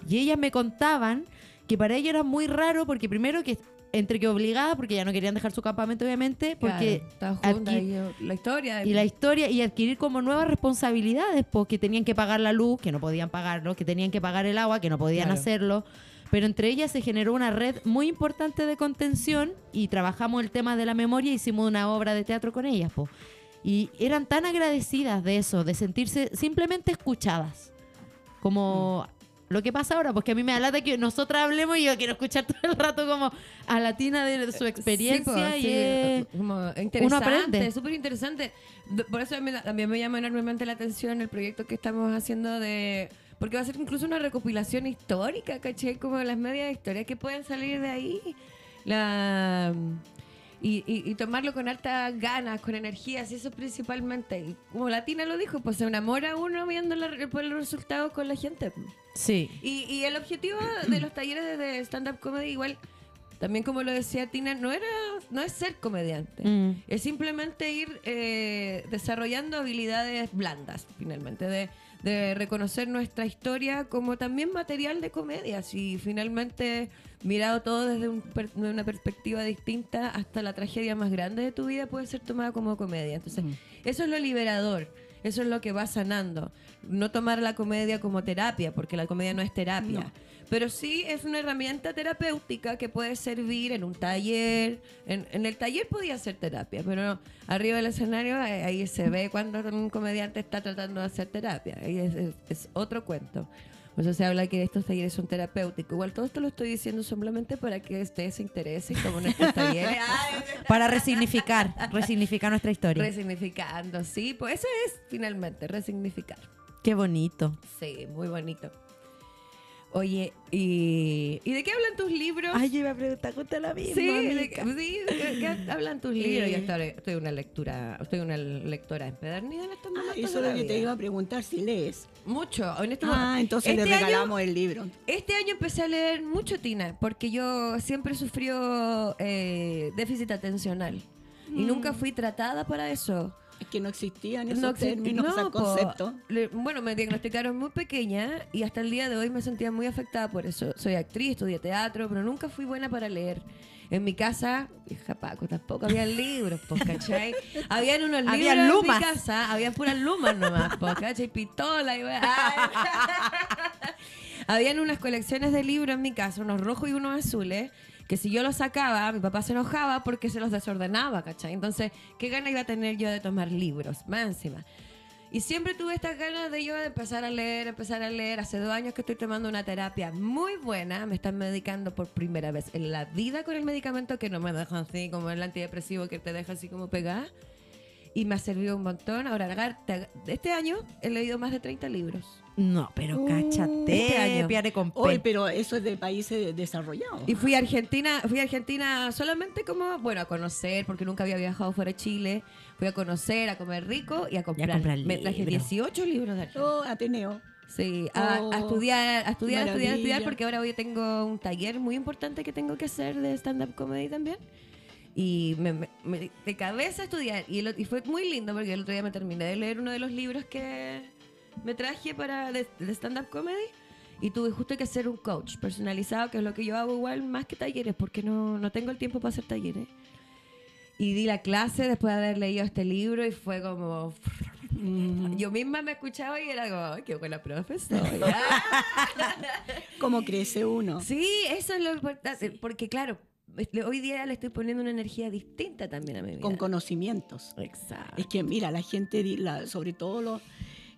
Y ellas me contaban que para ellas era muy raro, porque primero que entre que obligada, porque ya no querían dejar su campamento, obviamente, porque Claro, juntas y la historia. de- y la historia y adquirir como nuevas responsabilidades, porque tenían que pagar la luz, que no podían pagarlo, que tenían que pagar el agua, que no podían Claro. hacerlo. Pero entre ellas se generó una red muy importante de contención y trabajamos el tema de la memoria y hicimos una obra de teatro con ellas. po. Y eran tan agradecidas de eso, de sentirse simplemente escuchadas. Como lo que pasa ahora, porque a mí me da lata que nosotras hablemos y yo quiero escuchar todo el rato como a la Tina de su experiencia Sí, y sí, es- como interesante, súper interesante. Por eso también me llama enormemente la atención el proyecto que estamos haciendo de... Porque va a ser incluso una recopilación histórica, ¿caché? Como las medias historias que pueden salir de ahí. La... Y, y- y tomarlo con hartas ganas, con energías, eso principalmente. Y como Latina lo dijo, pues se enamora uno viendo la- pues, los resultados con la gente. Sí. Y, y el objetivo de los talleres de stand-up comedy, igual, también como lo decía Tina, no era no es ser comediante. Mm. Es simplemente ir eh, desarrollando habilidades blandas, finalmente, de, de reconocer nuestra historia como también material de comedias y finalmente mirado todo desde un per- una perspectiva distinta hasta la tragedia más grande de tu vida puede ser tomada como comedia. Entonces, eso es lo liberador. Eso es lo que va sanando. No tomar la comedia como terapia, porque la comedia no es terapia. No. Pero sí es una herramienta terapéutica que puede servir en un taller. En, en el taller podía ser terapia, pero arriba del escenario ahí se ve cuando un comediante está tratando de hacer terapia. Ahí es, es- es otro cuento. O sea, se habla que estos talleres son terapéuticos. Igual todo esto lo estoy diciendo simplemente para que ustedes se interesen como en estos talleres. Para resignificar, resignificar nuestra historia. Resignificando, sí, pues eso es finalmente, resignificar. Qué bonito. Sí, muy bonito. Oye, ¿y, ¿y de qué hablan tus libros? Ay, yo iba a preguntar justo la misma. sí, de, sí, ¿de qué, qué hablan tus libros? Yo estoy, estoy una lectura, estoy una lectora empedernida en estos Ah, eso es lo que te iba a preguntar si lees. Mucho. En este Ah, entonces este le año- regalamos el libro. Este año empecé a leer mucho Tina, porque yo siempre sufrió eh, déficit atencional y Mm. nunca fui tratada para eso. Es que no existían esos No exi- términos, no, esos conceptos. Le- bueno, me diagnosticaron muy pequeña y hasta el día de hoy me sentía muy afectada por eso. Soy actriz, estudié teatro, pero nunca fui buena para leer. En mi casa, hija Paco, tampoco había libros, pues, ¿cachai? Habían unos libros Habían en lumas. mi casa, habían puras lumas nomás, pues, ¿cachai? Pistola y. Habían unas colecciones de libros en mi casa, unos rojos y unos azules, que si yo los sacaba, mi papá se enojaba porque se los desordenaba, ¿cachai? Entonces, ¿qué gana iba a tener yo de tomar libros? Más encima. Y siempre tuve estas ganas de yo de empezar a leer, empezar a leer. Hace dos años que estoy tomando una terapia muy buena. Me están medicando por primera vez en la vida con el medicamento que no me deja así, como el antidepresivo que te deja así como pegada. Y me ha servido un montón. Ahora, este año he leído más de 30 libros. No, pero Uh, cáchate, este año. piare con. Hoy, pero eso es de países desarrollados. Y fui a Argentina, fui a Argentina solamente como, bueno, a conocer, porque nunca había viajado fuera de Chile. Fui a conocer, a comer rico y a comprar. comprar me traje libros. 18 libros de Argentina. Oh, Ateneo. Sí, a, Oh, a estudiar, a estudiar, a estudiar, a estudiar, porque ahora hoy tengo un taller muy importante que tengo que hacer de stand-up comedy también. Y me, me- me- de cabeza a estudiar. Y, el- y fue muy lindo porque el otro día me terminé de leer uno de los libros que me traje para de, de stand-up comedy. Y tuve justo que hacer un coach personalizado, que es lo que yo hago igual más que talleres, porque no, no tengo el tiempo para hacer talleres. Y di la clase después de haber leído este libro y fue como... Mm, Yo misma me escuchaba y era como, ay, qué buena profesora. ¿Cómo crece uno? sí, eso es lo importante. Porque claro, hoy día le estoy poniendo una energía distinta también a mi vida. Con conocimientos. Exacto. Es que, mira, la gente, la- sobre todo los,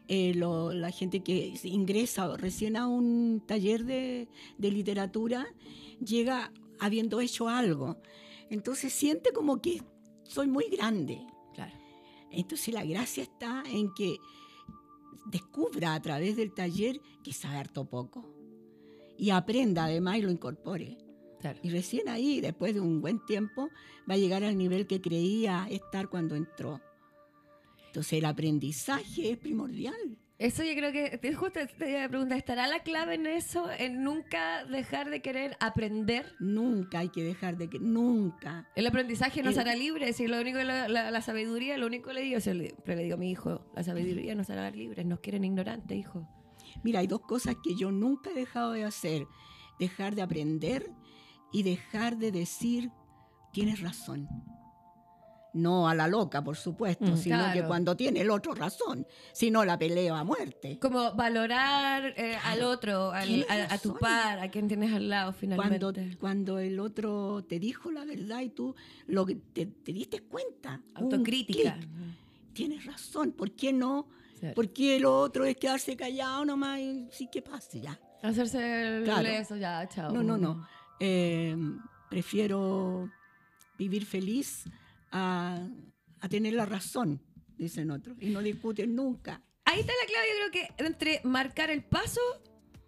eh, lo- la gente que ingresa recién a un taller de, de literatura, llega habiendo hecho algo. Entonces siente como que soy muy grande. Claro. Entonces la gracia está en que descubra a través del taller que sabe harto poco. Y aprenda además y lo incorpore. Claro. Y recién ahí, después de un buen tiempo, va a llegar al nivel que creía estar cuando entró. Entonces el aprendizaje es primordial. Eso yo creo que, justo te iba a preguntar, ¿estará la clave en eso? En nunca dejar de querer aprender. Nunca hay que dejar de que, nunca. El aprendizaje nos El- hará libres y lo único que la, la- la sabiduría, lo único que le digo, siempre le digo a mi hijo, la sabiduría nos hará libres, nos quieren ignorantes, hijo. Mira, hay dos cosas que yo nunca he dejado de hacer. Dejar de aprender y dejar de decir, tienes razón. No a la loca, por supuesto, Mm, sino que cuando tiene el otro razón, si no la peleo a muerte. Como valorar eh, al otro, al- a, a tu par, a quien tienes al lado finalmente. Cuando, cuando el otro te dijo la verdad y tú lo que te, te diste cuenta. Autocrítica. clic, Tienes razón, ¿por qué no? ¿Por qué lo otro es quedarse callado nomás y sí que pase ya? Hacerse el Claro. eso ya, chao. No, no, no. Eh, prefiero vivir feliz a, a tener la razón, dicen otros, y no discuten nunca. Ahí está la clave, yo creo que entre marcar el paso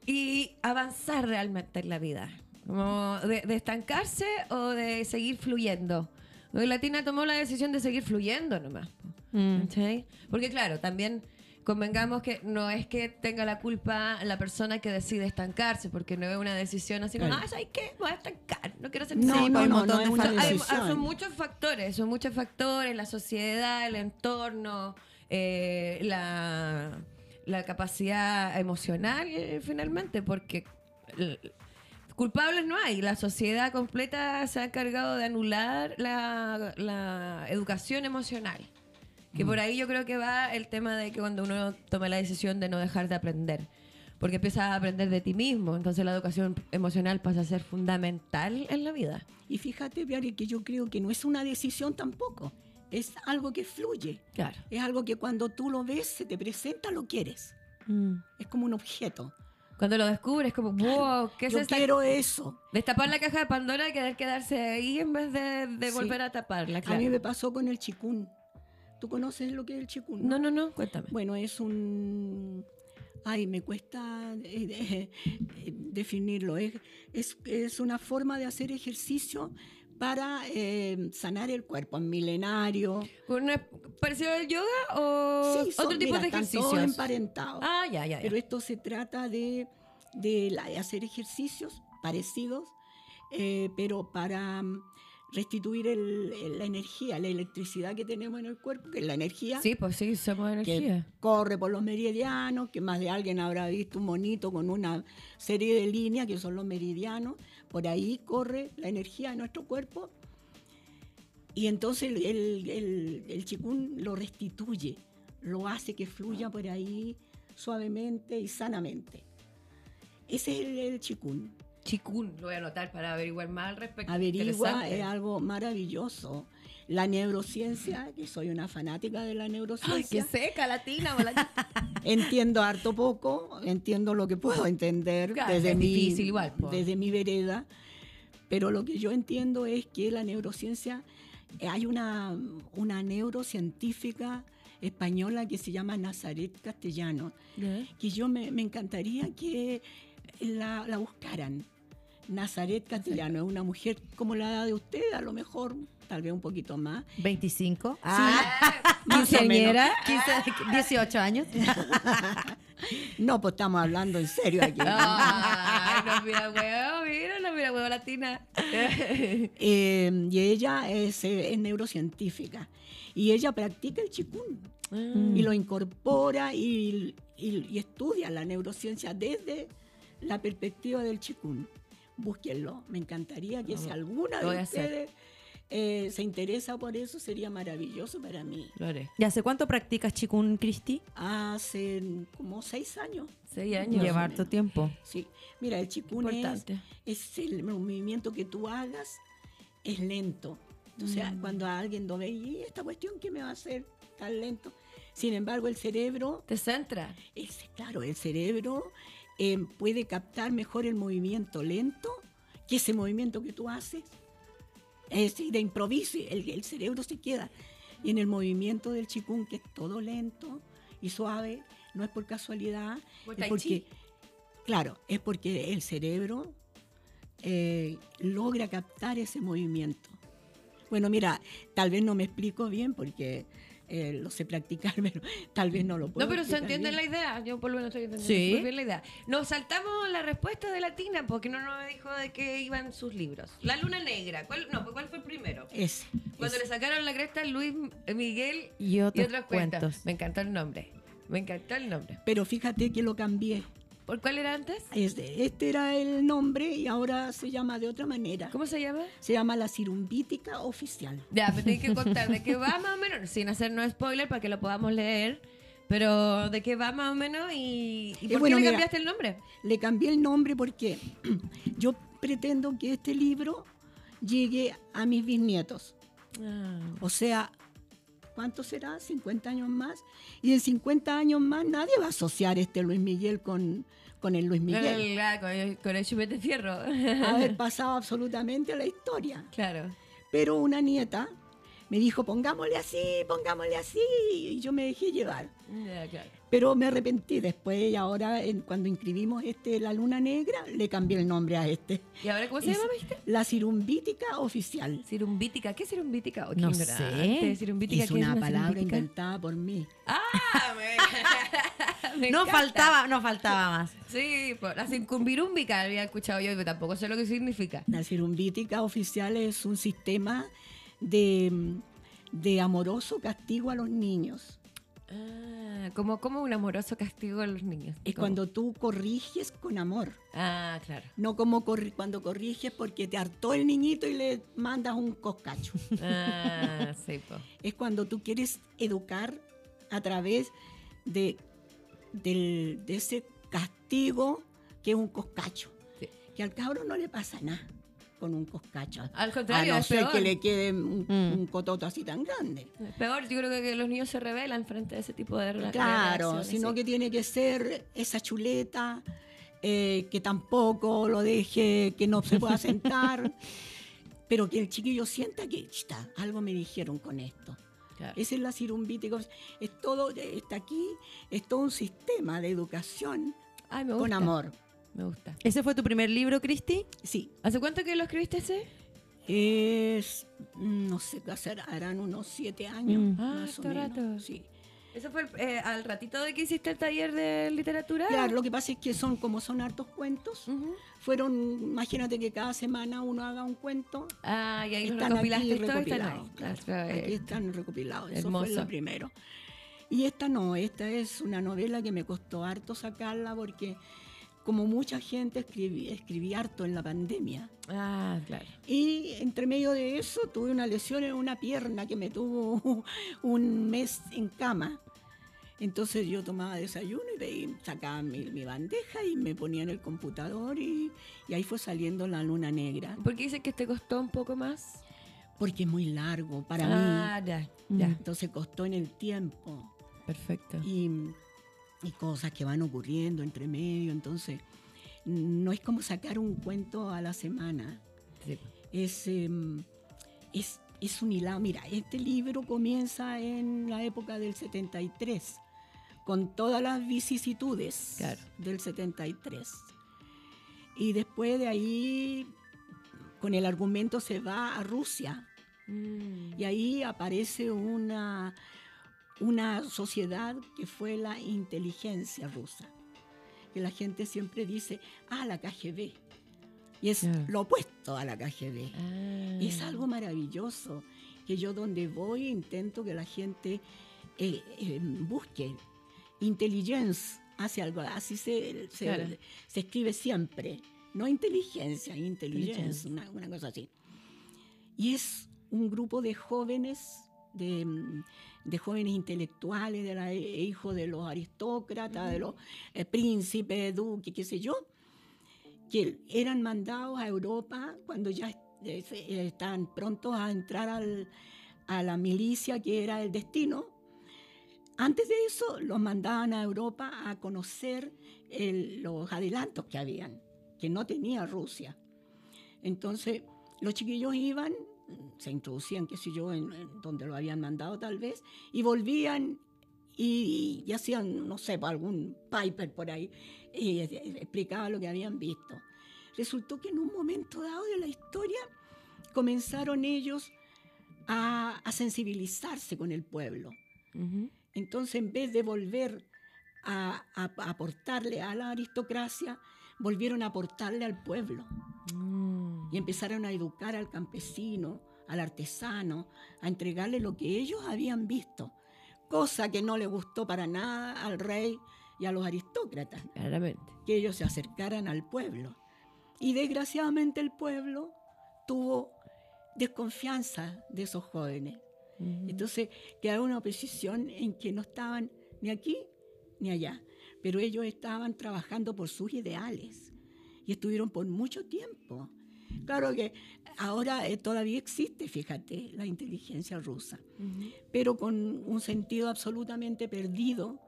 y avanzar realmente en la vida. Como de, de estancarse o de seguir fluyendo. Hoy Latina tomó la decisión de seguir fluyendo nomás. Mm. ¿Cachai? Porque claro, también convengamos que no es que tenga la culpa la persona que decide estancarse, porque no es una decisión así como, ah, ¿sabes qué? Me Voy a estancar, no quiero ser No, no, no, hay un montón no de es. Hay- decisión. son muchos factores, son muchos factores, la sociedad, el entorno, eh, la, la capacidad emocional, eh, finalmente, porque culpables no hay. La sociedad completa se ha encargado de anular la, la educación emocional. Que por ahí yo creo que va el tema de que cuando uno toma la decisión de no dejar de aprender. Porque empiezas a aprender de ti mismo. Entonces la educación emocional pasa a ser fundamental en la vida. Y fíjate, Piari, que yo creo que no es una decisión tampoco, es algo que fluye, Claro. es algo que cuando tú lo ves, se te presenta, lo quieres. Mm. Es como un objeto. Cuando lo descubres, como, wow, ¿qué es yo esta? quiero eso. Destapar la caja de Pandora y querer quedarse ahí en vez de, de Sí. volver a taparla. A Claro. mí me pasó con el chikun. ¿Tú conoces lo que es el chikun? No, no, no, cuéntame. Bueno, es un... Ay, me cuesta eh, eh, definirlo. Es, es, es una forma de hacer ejercicio para eh, sanar el cuerpo, milenario. ¿Un es ¿Parecido al yoga o Sí, son- otro tipo mira, de todos emparentados. Ah, ya, ya, ya. Pero esto se trata de, de hacer ejercicios parecidos, pero para restituir el- el- la energía, la electricidad que tenemos en el cuerpo, que es la energía Sí, pues sí, somos que energía. corre por los meridianos, que más de alguien habrá visto un monito con una serie de líneas que son los meridianos, por ahí corre la energía de nuestro cuerpo y entonces el, el chikun lo restituye, lo hace que fluya por ahí suavemente y sanamente. Ese es el, el chikun. Chikun, lo voy a anotar para averiguar más al respecto. Averigua, es algo maravilloso. La neurociencia, que soy una fanática de la Ay, qué neurociencia. seca, latina. Entiendo harto poco, entiendo lo que puedo entender Claro, desde, es mi, difícil igual, po. desde mi vereda, pero lo que yo entiendo es que la neurociencia, eh, hay una, una neurocientífica española que se llama Nazaret Castellano, que yo me, me encantaría que la, la buscaran. Nazaret Castellano es una mujer como la edad de usted, a lo mejor, tal vez un poquito más. 25. Ah, Más o menos. quinceañera. 15, 18 años. No, pues estamos hablando en serio aquí. Ay, no mira huevo, mira, no mira huevo latina. Eh, y ella es, eh, es neurocientífica y ella practica el chikun Mm. y lo incorpora y, y- y estudia la neurociencia desde la perspectiva del chikun. Búsquenlo, me encantaría que si alguna de ustedes eh, se interesa por eso, sería maravilloso para mí. Lo haré. ¿Y hace cuánto practicas chikun, Cristi? Hace como seis años. Seis años. Lleva harto tiempo. Sí, mira, el chikun es, es el movimiento que tú hagas es lento. O sea, Mm. cuando a alguien lo ve, ¿y esta cuestión qué me va a hacer tan lento? Sin embargo, el cerebro, Te centra. es, claro, el cerebro eh, puede captar mejor el movimiento lento que ese movimiento que tú haces. Es decir, de improviso, el, el cerebro se queda. Y en el movimiento del chikun, que es todo lento y suave, no es por casualidad, es porque, claro, es porque el cerebro eh, logra captar ese movimiento. Bueno, mira, tal vez no me explico bien porque eh, lo sé practicar, pero tal vez no lo puedo No, pero se entiende la idea. Yo por lo menos estoy entendiendo Sí. bien la idea. Nos saltamos la respuesta de Latina porque no nos dijo de qué iban sus libros. La Luna Negra. ¿Cuál, no, pues, ¿cuál fue el primero? Ese, Cuando ese. le sacaron la cresta Luis Miguel Y otros cuentos. cuentos. Me encantó el nombre. Me encantó el nombre. Pero fíjate que lo cambié. ¿Por cuál era antes? Este, este era el nombre y ahora se llama de otra manera. ¿Cómo se llama? Se llama la cirumbítica oficial. Ya, me tienes que contar de qué va más o menos, sin hacernos spoiler para que lo podamos leer. Pero de qué va más o menos y, y Eh, por bueno, qué le mira. cambiaste el nombre. Le cambié el nombre porque yo pretendo que este libro llegue a mis bisnietos. Ah. O sea, ¿cuánto será? ¿50 años más? Y en 50 años más nadie va a asociar este Luis Miguel con, con el Luis Con Miguel. el, ah, con el, con el chupete de fierro. Haber pasado absolutamente a la historia. claro. Pero una nieta me dijo, pongámosle así, pongámosle así, y yo me dejé llevar. Claro. Pero me arrepentí después y ahora en- cuando inscribimos este La Luna Negra, le cambié el nombre a este. ¿Y ahora cómo se Es llama, dijiste? La Cirumbítica Oficial. Cirumbítica. ¿Qué cirumbítica? Oh, qué No ignorante. sé. Cirumbítica, Es ¿qué una palabra cirumbítica? inventada por mí. Ah, me, me No encanta. faltaba, no faltaba más. Sí, pues, la circunvirúmbica había escuchado yo, pero tampoco sé lo que significa. La cirumbítica oficial es un sistema de, de amoroso castigo a los niños. Ah, como, como un amoroso castigo a los niños. Es ¿Cómo? cuando tú corriges con amor. Ah, claro. No como corri- cuando corriges porque te hartó el niñito y le mandas un coscacho. Ah, sí, es cuando tú quieres educar a través de, del- de ese castigo que es un coscacho. Sí. Que al cabro no le pasa nada con un coscacho. Al A contrario, no es ser peor. que le quede un, Mm. un cototo así tan grande. Es Peor, yo creo que, que los niños se rebelan frente a ese tipo de rela- Claro, sino sí. que tiene que ser esa chuleta eh, que tampoco lo deje, que no se pueda sentar, pero que el chiquillo sienta que "Chita, algo me dijeron con esto. Claro. Esa es la cirumbítica. Es todo, está aquí, es todo un sistema de educación Ay, me gusta. con amor. Me gusta. ¿Ese fue tu primer libro, Cristi? Sí, ¿Hace cuánto que lo escribiste ese? es, no sé, qué hacer, harán unos siete años. Mm. Ah, más o menos. rato. Sí. ¿Eso fue el- eh, al ratito de que hiciste el taller de literatura? Claro, lo que pasa es que son como son hartos cuentos. Fueron, imagínate que cada semana uno haga un cuento. Ah, y ahí los Están recopilaste aquí están recopilados. ahí. claro. Claro, eh, Aquí están recopilados. Eso hermoso. fue lo primero. Y esta no, esta es una novela que me costó harto sacarla porque como mucha gente escribí, escribí harto en la pandemia. Ah, claro. Y entre medio de eso tuve una lesión en una pierna que me tuvo un mes en cama. Entonces yo tomaba desayuno y sacaba mi, mi bandeja y me ponía en el computador y, y ahí fue saliendo la luna negra. ¿Por qué dices que te costó un poco más? Porque es muy largo para ah, ya, mí. ya. Entonces costó en el tiempo. Perfecto. y, y cosas que van ocurriendo entre medio. Entonces, no es como sacar un cuento a la semana. Sí. Es, em, es, es un hilado. Mira, este libro comienza en la época del 73, con todas las vicisitudes Claro. del 73. Y después de ahí, con el argumento se va a Rusia. Mm. Y ahí aparece una, una sociedad que fue la inteligencia rusa. Que la gente siempre dice, ah, la KGB. Y es lo opuesto a la KGB. Ah. Es algo maravilloso, que yo donde voy intento que la gente eh, eh, busque inteligencia hacia algo, así se, se, Claro. se escribe siempre, no inteligencia, inteligencia, una, una cosa así. Y es un grupo de jóvenes, de, de jóvenes intelectuales, de la, hijos de los aristócratas, de los eh, príncipes, duques, qué sé yo, que eran mandados a Europa cuando ya eh, eh, estaban prontos a entrar al- a la milicia que era el destino. Antes de eso los mandaban a Europa a conocer el- los adelantos que habían, que no tenía Rusia. Entonces los chiquillos iban, se introducían, qué sé yo, en, en donde lo habían mandado tal vez, y volvían y, y hacían, no sé, algún paper por ahí, y explicaba lo que habían visto. Resultó que en un momento dado de la historia comenzaron ellos a, a sensibilizarse con el pueblo. Entonces, en vez de volver a aportarle a la aristocracia, volvieron a aportarle al pueblo Mm. Y empezaron a educar al campesino, al artesano, a entregarle lo que ellos habían visto, cosa que no le gustó para nada al rey y a los aristócratas, Claramente. que ellos se acercaran al pueblo. Y desgraciadamente el pueblo tuvo desconfianza de esos jóvenes. Entonces quedaba una posición en que no estaban ni aquí ni allá, pero ellos estaban trabajando por sus ideales y estuvieron por mucho tiempo. Claro que ahora eh, todavía existe, fíjate, la inteligencia rusa, Ujú. pero con un sentido absolutamente perdido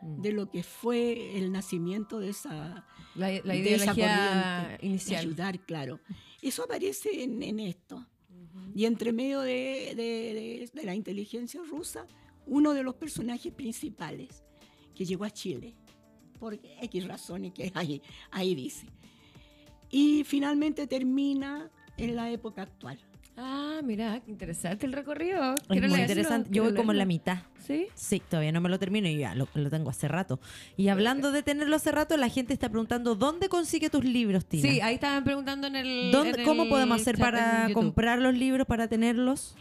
Mm. de lo que fue el nacimiento de esa, La, la de esa corriente, de inicial. ayudar, claro. Eso aparece en, en esto. Y entre medio de, de- de- de la inteligencia rusa, uno de los personajes principales que llegó a Chile, por X razones que ahí, ahí dice. Y finalmente termina en la época actual. Ah, mira, qué interesante el recorrido. Es Quiero muy leerlo, interesante. Yo voy como en la mitad. ¿Sí? Sí, todavía no me lo termino y ya lo, lo tengo hace rato. Y hablando de tenerlo hace rato, la gente está preguntando ¿dónde consigue tus libros, Tina? Sí, ahí estaban preguntando en el. ¿Dónde- en ¿Cómo el podemos hacer para comprar los libros, para tenerlos?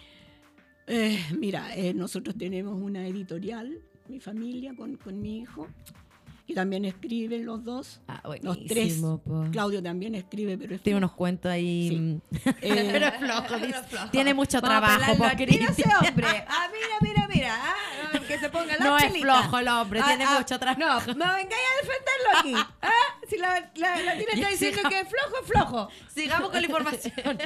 Eh, mira, eh, nosotros tenemos una editorial, mi familia, con, con mi hijo, que también escriben los dos. Ah, Los tres. po. Claudio también escribe, pero es Tiene flojo. unos cuentos ahí. Sí. mm, Eh, Pero flojo, dice. Tiene mucho Vamos a trabajo, aquí. Mira ese hombre. Ah, mira, mira, mira. Ah, que se ponga la No es flojo el hombre, tiene mucho trabajo. No, no vengáis a defenderlo aquí. ¿ah? Si la, la, la está diciendo que es flojo, es flojo. Sigamos con la información.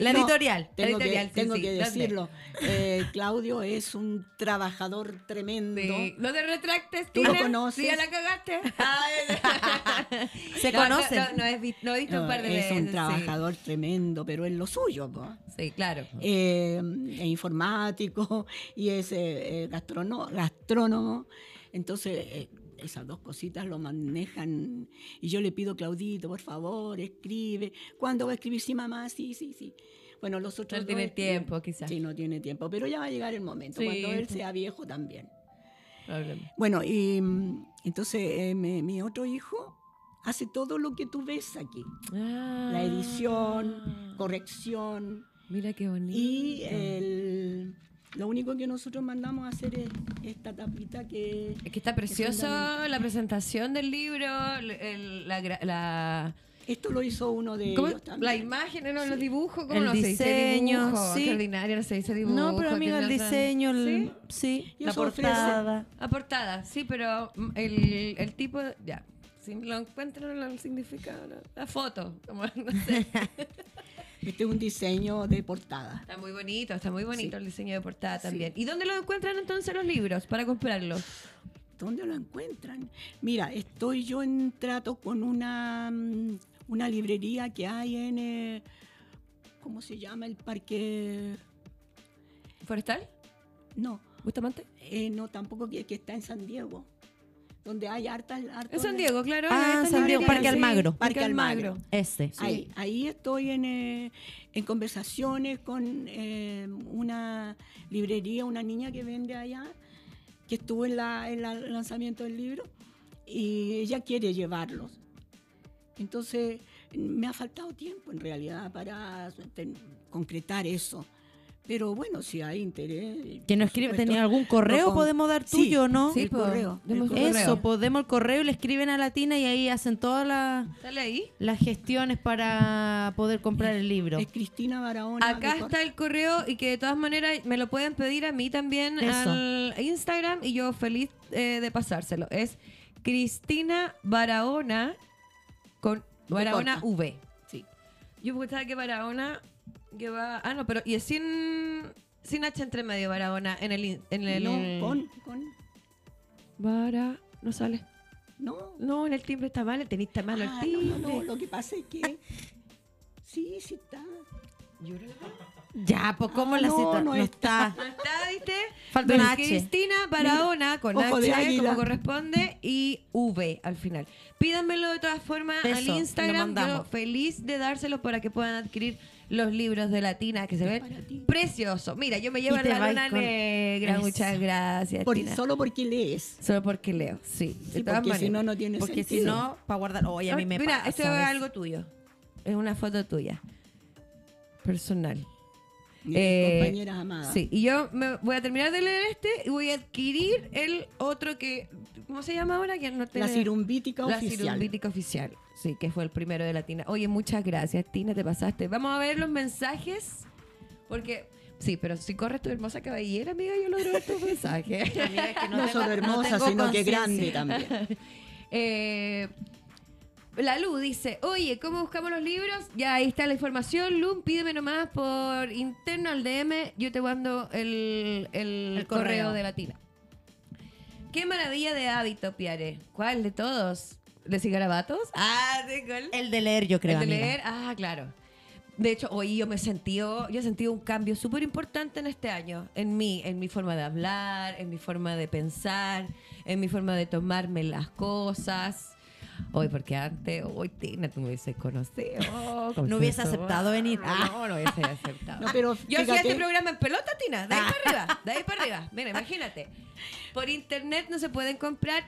La No, editorial. Tengo, editorial, que, sí, tengo sí. que ¿Dónde? decirlo. Eh, Claudio es un trabajador tremendo. Sí. No te retractes, Tú lo conoces. Si ya la cagaste. Se No, no, conocen. No, visto, no he visto un par de es un sí. trabajador tremendo, pero es lo suyo. po. Sí, claro. Eh, es informático y es eh, eh, gastrono- gastrónomo. Entonces, esas dos cositas lo manejan. Y yo le pido, Claudito, por favor, escribe. ¿Cuándo va a escribir? Sí, mamá, sí, sí, sí. Bueno, los otros No tiene escriben. tiempo, quizás. Sí, no tiene tiempo, pero ya va a llegar el momento, Sí, cuando él sea viejo también. Bueno, y entonces eh, mi, mi otro hijo hace todo lo que tú ves aquí. Ah. La edición, corrección. Mira qué bonito. Y el, lo único que nosotros mandamos a hacer es esta tapita que... Es que está precioso la presentación del libro, el- el- la, la, Esto lo hizo uno de ¿cómo? ellos también. la imagen, ¿no? los dibujos, ¿cómo El no se dice diseño, dibujo? sí. Extraordinario, no se dice dibujo. No, pero amiga, el diseño, el- ¿Sí? sí, la portada. A portada, sí, pero el, el tipo, ya, si lo encuentran el significado, ¿no? la foto, como, no sé. Este es un diseño de portada. Está muy bonito, está muy bonito Sí. el diseño de portada Sí. también. ¿Y dónde lo encuentran entonces los libros para comprarlos? ¿Dónde lo encuentran? Mira, estoy yo en trato con una, mm, una librería que hay en, eh, ¿cómo se llama? El parque... ¿Forestal? No, ¿Bustamante? eh, no, tampoco que, que está en San Diego, donde hay hartas... hartos- En San Diego, claro. Ah, San Diego, Parque sí. Almagro. Parque Parque Almagro. Este. Ahí, ahí estoy en, eh, en conversaciones con eh, una librería, una niña que vende allá, que estuvo en, la, en la- el lanzamiento del libro, y ella quiere llevarlos. Entonces, me ha faltado tiempo en realidad para ten- concretar eso. Pero bueno, si hay interés. Que nos escribe, supuesto, ¿tenía algún correo? con- ¿Podemos dar Sí, tuyo o no? Sí, el correo. el demos correo. correo. Eso, podemos el correo y le escriben a Latina y ahí hacen todas ahí. las gestiones para poder comprar el libro. Es Cristina Barahona. Acá está el correo y que de todas maneras me lo pueden pedir a mí también Eso. al Instagram y yo feliz eh, de pasárselo. Es Cristina Barahona con Barahona. V. Sí. Yo pensaba que Barahona que va ah no pero y es sin sin H entre medio Barahona en el en el No, con, con. Bara no sale. No, No, en el timbre está mal, tenéis está mal el Ah, timbre. no, no, lo que pasa es que. Sí, sí está. Ya, pues cómo Ah, la no, cita no no está. No está, ¿viste? Falta una H. Cristina Barahona con ojo H como corresponde y V al final. Pídanmelo de todas formas Eso, al Instagram. Yo feliz de dárselo para que puedan adquirir los libros de Latina que se ven preciosos. Mira, yo me llevo la luna con- negra. Eso. Muchas gracias, Por- Tina. solo porque lees. Solo porque leo, sí. De Sí, todas porque si no, no tiene Porque si no, para guardar. Oye, a mí me Mira, pasa. esto es algo tuyo. Es una foto tuya. Personal. Mis Eh, compañeras amadas. Sí, y yo me voy a terminar de leer este y voy a adquirir el otro que. ¿Cómo se llama ahora? Que no La cirumbítica La oficial. cirumbítica oficial. Sí, que fue el primero de Latina. Oye, muchas gracias, Tina, te pasaste. Vamos a ver los mensajes. Porque. Sí, pero si corres tu hermosa cabellera, amiga, yo logro ver. Amiga, es que No, solo hermosa, sino que grande también. Eh, la Lu dice, oye, ¿cómo buscamos los libros? Ya ahí está la información. Lu, pídeme nomás por interno al DM. Yo te mando el, el El correo. correo. de Latina. Qué maravilla de hábito, Piare. ¿Cuál de todos? ¿De cigarabatos? Ah, ¿de cuál? El de leer, yo creo. El de amiga. leer, ah, claro. De hecho, hoy yo me he sentido, yo he sentido un cambio súper importante en este año, en mí, en mi forma de hablar, en mi forma de pensar, en mi forma de tomarme las cosas. Hoy, porque antes, hoy Tina, tú me hubieses conocido. No hubiese aceptado venir. Ah, no, no hubiese aceptado. No, pero Yo hacía este programa en pelota, Tina, de ahí para arriba, de ahí para arriba. Mira, imagínate. Por internet no se pueden comprar.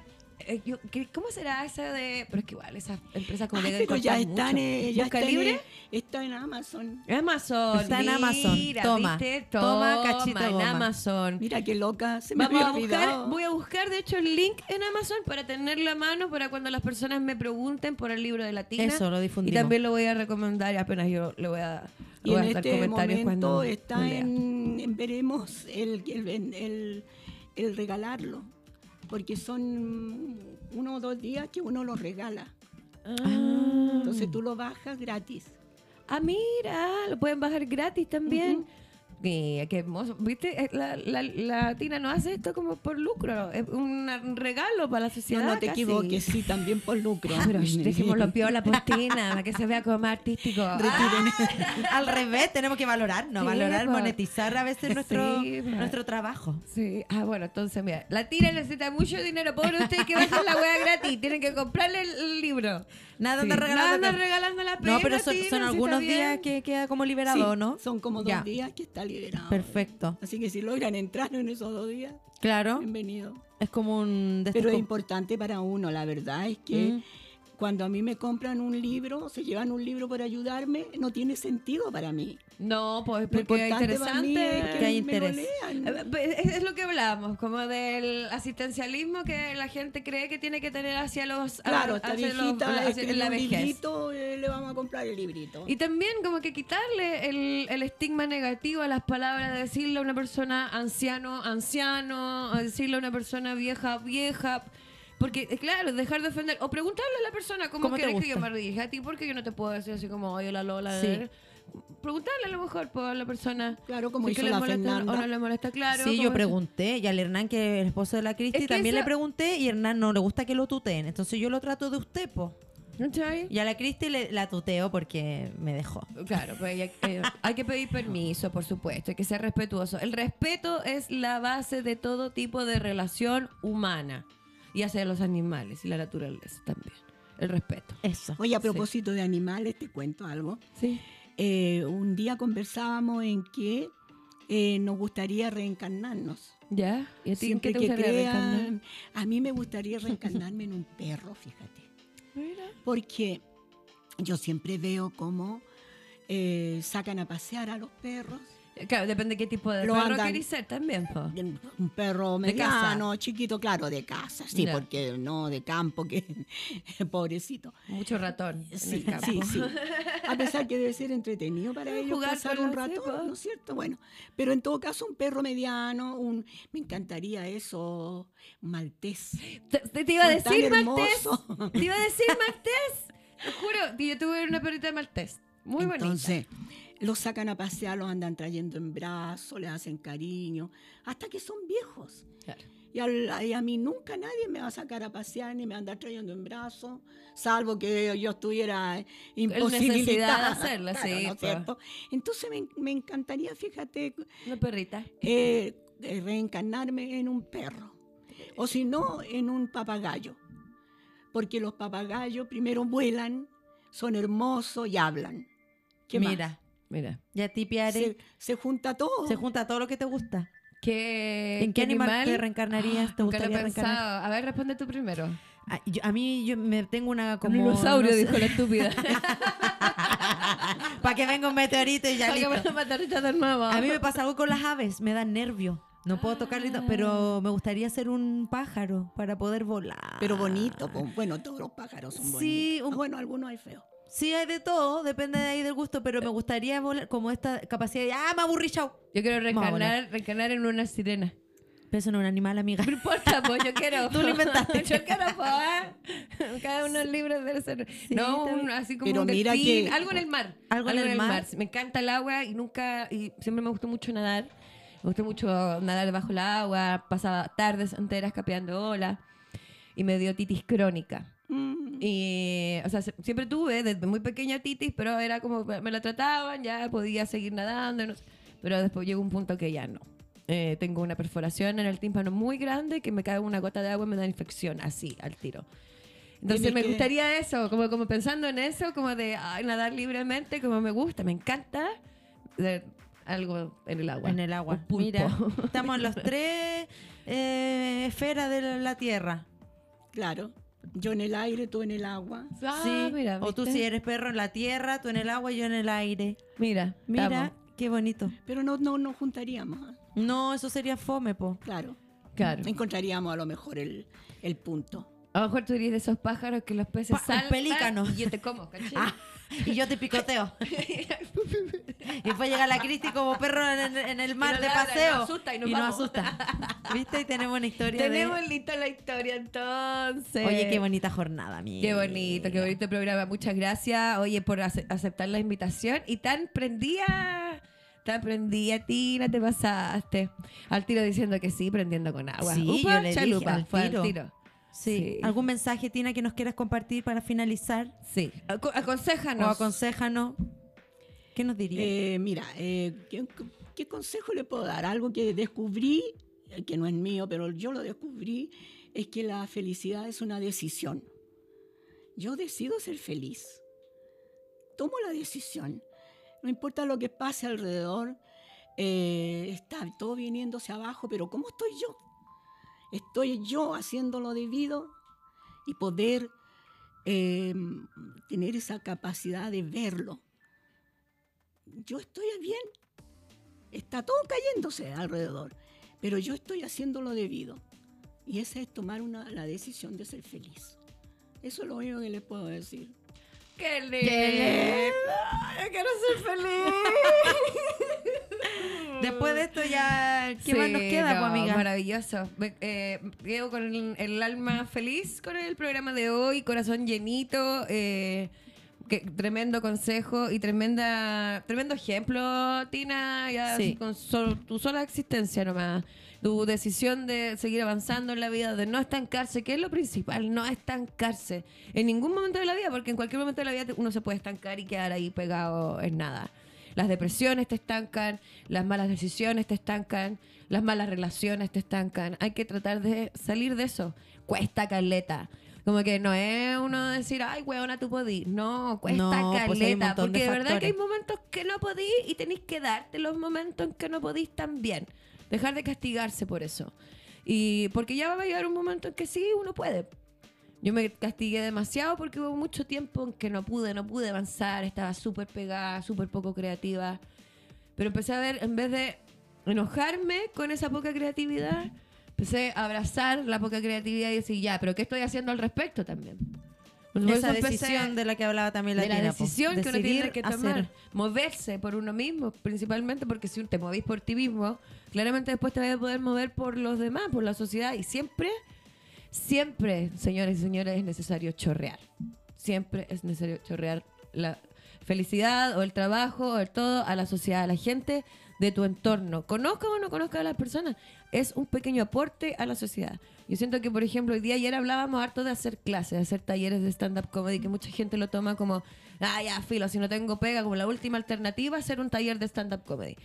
Eh, yo- ¿qué- ¿Cómo será eso de.? Pero es que igual esas empresas como que pero ya están, eh, ya ¿Busca está en, libre? eh, está en Amazon. Amazon. Está en Amazon. Mira, Toma. ¿viste? Toma, cachito de en goma. Amazon. Mira qué loca, se me Vamos a buscar, voy a buscar de hecho el link en Amazon para tenerlo a mano para cuando las personas me pregunten por el libro de Latina. Eso, lo Y difundimos. también lo voy a recomendar apenas yo le voy a, Y voy en este comentarios momento cuando está en, en veremos el, el, el- el regalarlo, porque son uno o dos días que uno lo regala. Ah. Entonces tú lo bajas gratis. Ah, mira, lo pueden bajar gratis también. Mira, qué hermoso. ¿Viste? Eh, La, la, la Tina no hace esto como por lucro. Es un regalo para la No, sociedad. no te casi. equivoques, sí, también por lucro. Ah, pero dejémoslo piola por Tina, para que se vea como más artístico. Retiren. Al revés, tenemos que valorar, no Sí, valorar, po. monetizar a veces nuestro, Sí, po. nuestro trabajo. Sí, ah, bueno, entonces mira, la Tina necesita mucho dinero. Pobre usted que va a hacer la wea gratis. Tienen que comprarle el, el libro. Nada Sí. anda regalando. Nada regalando la No, pero son, algunos días que queda como liberado, Sí, ¿no? Son como dos Ya. días que está liberado. Perfecto. Así que si logran entrar en esos dos días, Claro. bienvenido. Es como un... Pero es importante para uno, la verdad es que Mm. Cuando a mí me compran un libro, se llevan un libro por ayudarme, no tiene sentido para mí. No, pues porque es interesante. es que hay interés. lean. Eh, pues, Es lo que hablábamos, como del asistencialismo que la gente cree que tiene que tener hacia los Claro, hacia los- viejita hacia- escribe en la vejez. librito, eh, le vamos a comprar el librito. Y también como que quitarle el, el estigma negativo a las palabras de decirle a una persona anciano, anciano, a decirle a una persona vieja, vieja. Porque, eh, claro, dejar de ofender. O preguntarle a la persona cómo, ¿Cómo quieres que yo me dirija a ti, porque yo no te puedo decir así como, oye, la Lola. Sí. eh". Preguntarle a lo mejor pues, a la persona. Claro, como si que hizo le la molesta Fernanda. o no le molesta, claro. sí, yo pregunté, y al Hernán, que es el esposo de la Cristi, Es que también le pregunté, y Hernán no le gusta que lo tuteen. Entonces yo lo trato de usted, po. ¿Cachai? Y a la Cristi le, la tuteo porque me dejó. Claro, pues hay, eh, hay que pedir permiso, por supuesto, hay que ser respetuoso. El respeto es la base de todo tipo de relación humana y hacia los animales y la naturaleza también. El respeto. Eso. Oye, a propósito de animales, te cuento algo. Sí. Eh, un día conversábamos en que eh, nos gustaría reencarnarnos. ¿Ya? ¿Y a ti Siempre qué te que crean, a mí me gustaría reencarnarme en un perro, fíjate. Mira. Porque yo siempre veo cómo eh, sacan a pasear a los perros. Claro, depende de qué tipo de Lo perro querés ser también, po. Un perro mediano, chiquito, claro, de casa, sí, porque no de campo, que pobrecito. Mucho ratón en Sí, el campo. sí, sí. A pesar que debe ser entretenido para ellos Jugar pasar un cepas. ¿no es cierto? Bueno, pero en todo caso un perro mediano, un me encantaría eso, maltés. Te, iba a decir maltés. Te iba a decir maltés. Te juro que yo tuve una perrita de maltés. Muy bonita. Los sacan a pasear, los andan trayendo en brazos, les hacen cariño, hasta que son viejos. Claro. Y, al- y a mí nunca nadie me va a sacar a pasear ni me va a andar trayendo en brazos, salvo que yo estuviera imposibilitada. de hacerlo, Claro, sí, ¿no es cierto? Entonces me, me encantaría, fíjate, Una perrita. eh, eh, reencarnarme en un perro. O si no, en un papagayo. Porque los papagayos primero vuelan, son hermosos y hablan. ¿Qué más? Mira, Mira. y a ti, Piare, se, se junta todo. se junta todo lo que te gusta. ¿Qué, ¿En qué animal, te reencarnarías? ¿Te gustaría reencarnar? A ver, responde tú primero. Ah, yo- a mí yo me tengo una como... Un dinosaurio, no sé. dijo la estúpida. Para que venga un meteorito y ya Para que listo. me matar ya de nuevo. A mí me pasa algo con las aves, me dan nervio. No puedo tocarle, Ah. pero me gustaría ser un pájaro para poder volar. Pero bonito. Bueno, todos los pájaros son Sí, bonitos. un- Ah, Bueno, algunos hay feos. Sí, hay de todo, depende de ahí del gusto, pero me gustaría volar como esta capacidad de, ah, me aburrí, chao. Yo quiero reencarnar, reencarnar en una sirena. Pero eso no es un animal, amiga. No importa, pues yo quiero. Tú lo inventaste. yo quiero, pues. Cada uno es libre de ser. no, un- bien. así como Pero un mira delfín, que- algo en el mar. Algo en el mar. Me encanta el agua y nunca, y siempre me gustó mucho nadar. Me gustó mucho nadar debajo del agua. Pasaba tardes enteras capeando olas. Y me dio titis crónica. Mm. Y, o sea, se- siempre tuve desde muy pequeña titis, pero era como me la trataban, ya podía seguir nadando, no sé. pero después llegó un punto que ya no. Eh, tengo una perforación en el tímpano muy grande que me cae una gota de agua y me da infección, así, al tiro. Entonces me que- gustaría eso, como, como pensando en eso, como de ay, nadar libremente, como me gusta, me encanta de algo en el agua. En el agua. Un pulpo. Mira, estamos en los tres eh, esferas de la Tierra. Claro. Yo en el aire, tú en el agua. Ah, sí. mira, o tú si eres perro en la tierra, tú en el agua y yo en el aire. Mira, Mira, estamos. qué bonito. Pero no, no nos juntaríamos. No, eso sería fome, po. Claro. Claro. Encontraríamos a lo mejor el, el punto. A lo mejor tú eres de esos pájaros que los peces Pa- un saltan pelícano. y yo te como, ¿cachai? Ah, y yo te picoteo. y después llega la Cristi como perro en, el- en el mar de paseo. nos asusta y nos asusta. ¿Viste? Y tenemos una historia Tenemos de... lista la historia entonces. Oye, qué bonita jornada, amiga. Qué bonito, qué bonito programa. Muchas gracias, oye, por ace- aceptar la invitación. Y tan prendía, tan prendía, Tina, te pasaste. Al tiro diciendo que sí, prendiendo con agua. Sí, Upa, yo le dije chalupa, al fue tiro. al tiro. Sí. Sí. ¿Algún mensaje, Tina, que nos quieras compartir para finalizar? Sí. Aco- aconséjanos. O aconséjanos. ¿Qué nos dirías? Eh, mira, eh, ¿qué, qué consejo le puedo dar? Algo que descubrí, eh, que no es mío, pero yo lo descubrí, es que la felicidad es una decisión. Yo decido ser feliz. Tomo la decisión. No importa lo que pase alrededor, eh, está todo viniéndose abajo, pero ¿cómo estoy yo? Estoy yo haciendo lo debido y poder eh, tener esa capacidad de verlo. Yo estoy bien, está todo cayéndose alrededor, pero yo estoy haciendo lo debido. Y esa es tomar una, la decisión de ser feliz. Eso es lo único que les puedo decir. ¡Qué lindo! ¡Qué Yo quiero ser feliz. Después de esto ya, ¿qué más nos queda, no, pues, amiga? Maravilloso. Eh, quedo con el, el alma feliz con el programa de hoy, corazón llenito. eh, que- tremendo consejo y tremenda tremendo ejemplo, Tina, ya Sí. con solo- tu sola existencia nomás. Tu decisión de seguir avanzando en la vida, de no estancarse, que es lo principal, no estancarse en ningún momento de la vida, porque en cualquier momento de la vida uno se puede estancar y quedar ahí pegado en nada. Las depresiones te estancan, las malas decisiones te estancan, las malas relaciones te estancan. Hay que tratar de salir de eso. Cuesta caleta. Como que no es uno decir, ay, weona, tú podís. No, cuesta No, pues un caleta. de porque de verdad que hay momentos que no podís y tenéis que darte los momentos en que no podís también. Dejar de castigarse por eso. Y porque ya va a llegar un momento en que sí, uno puede. Yo me castigué demasiado porque hubo mucho tiempo en que no pude, no pude avanzar, estaba súper pegada, súper poco creativa. Pero empecé a ver, en vez de enojarme con esa poca creatividad, empecé a abrazar la poca creatividad y decir, ya, pero ¿qué estoy haciendo al respecto también? Por Esa decisión de la que hablaba también la de la po. decisión que uno tiene que hacer. tomar. Moverse por uno mismo, principalmente porque si te movís por ti mismo, claramente después te vas a poder mover por los demás, por la sociedad. Y siempre, siempre, señores y señores, es necesario chorrear. Siempre es necesario chorrear la felicidad o el trabajo o el todo a la sociedad, a la gente de tu entorno. Conozca o no conozca a las personas, es un pequeño aporte a la sociedad. Yo siento que, por ejemplo, hoy día ayer hablábamos harto de hacer clases, de hacer talleres de stand-up comedy, que mucha gente lo toma como, ah, ya, filo, si no tengo pega, como la última alternativa, hacer un taller de stand-up comedy.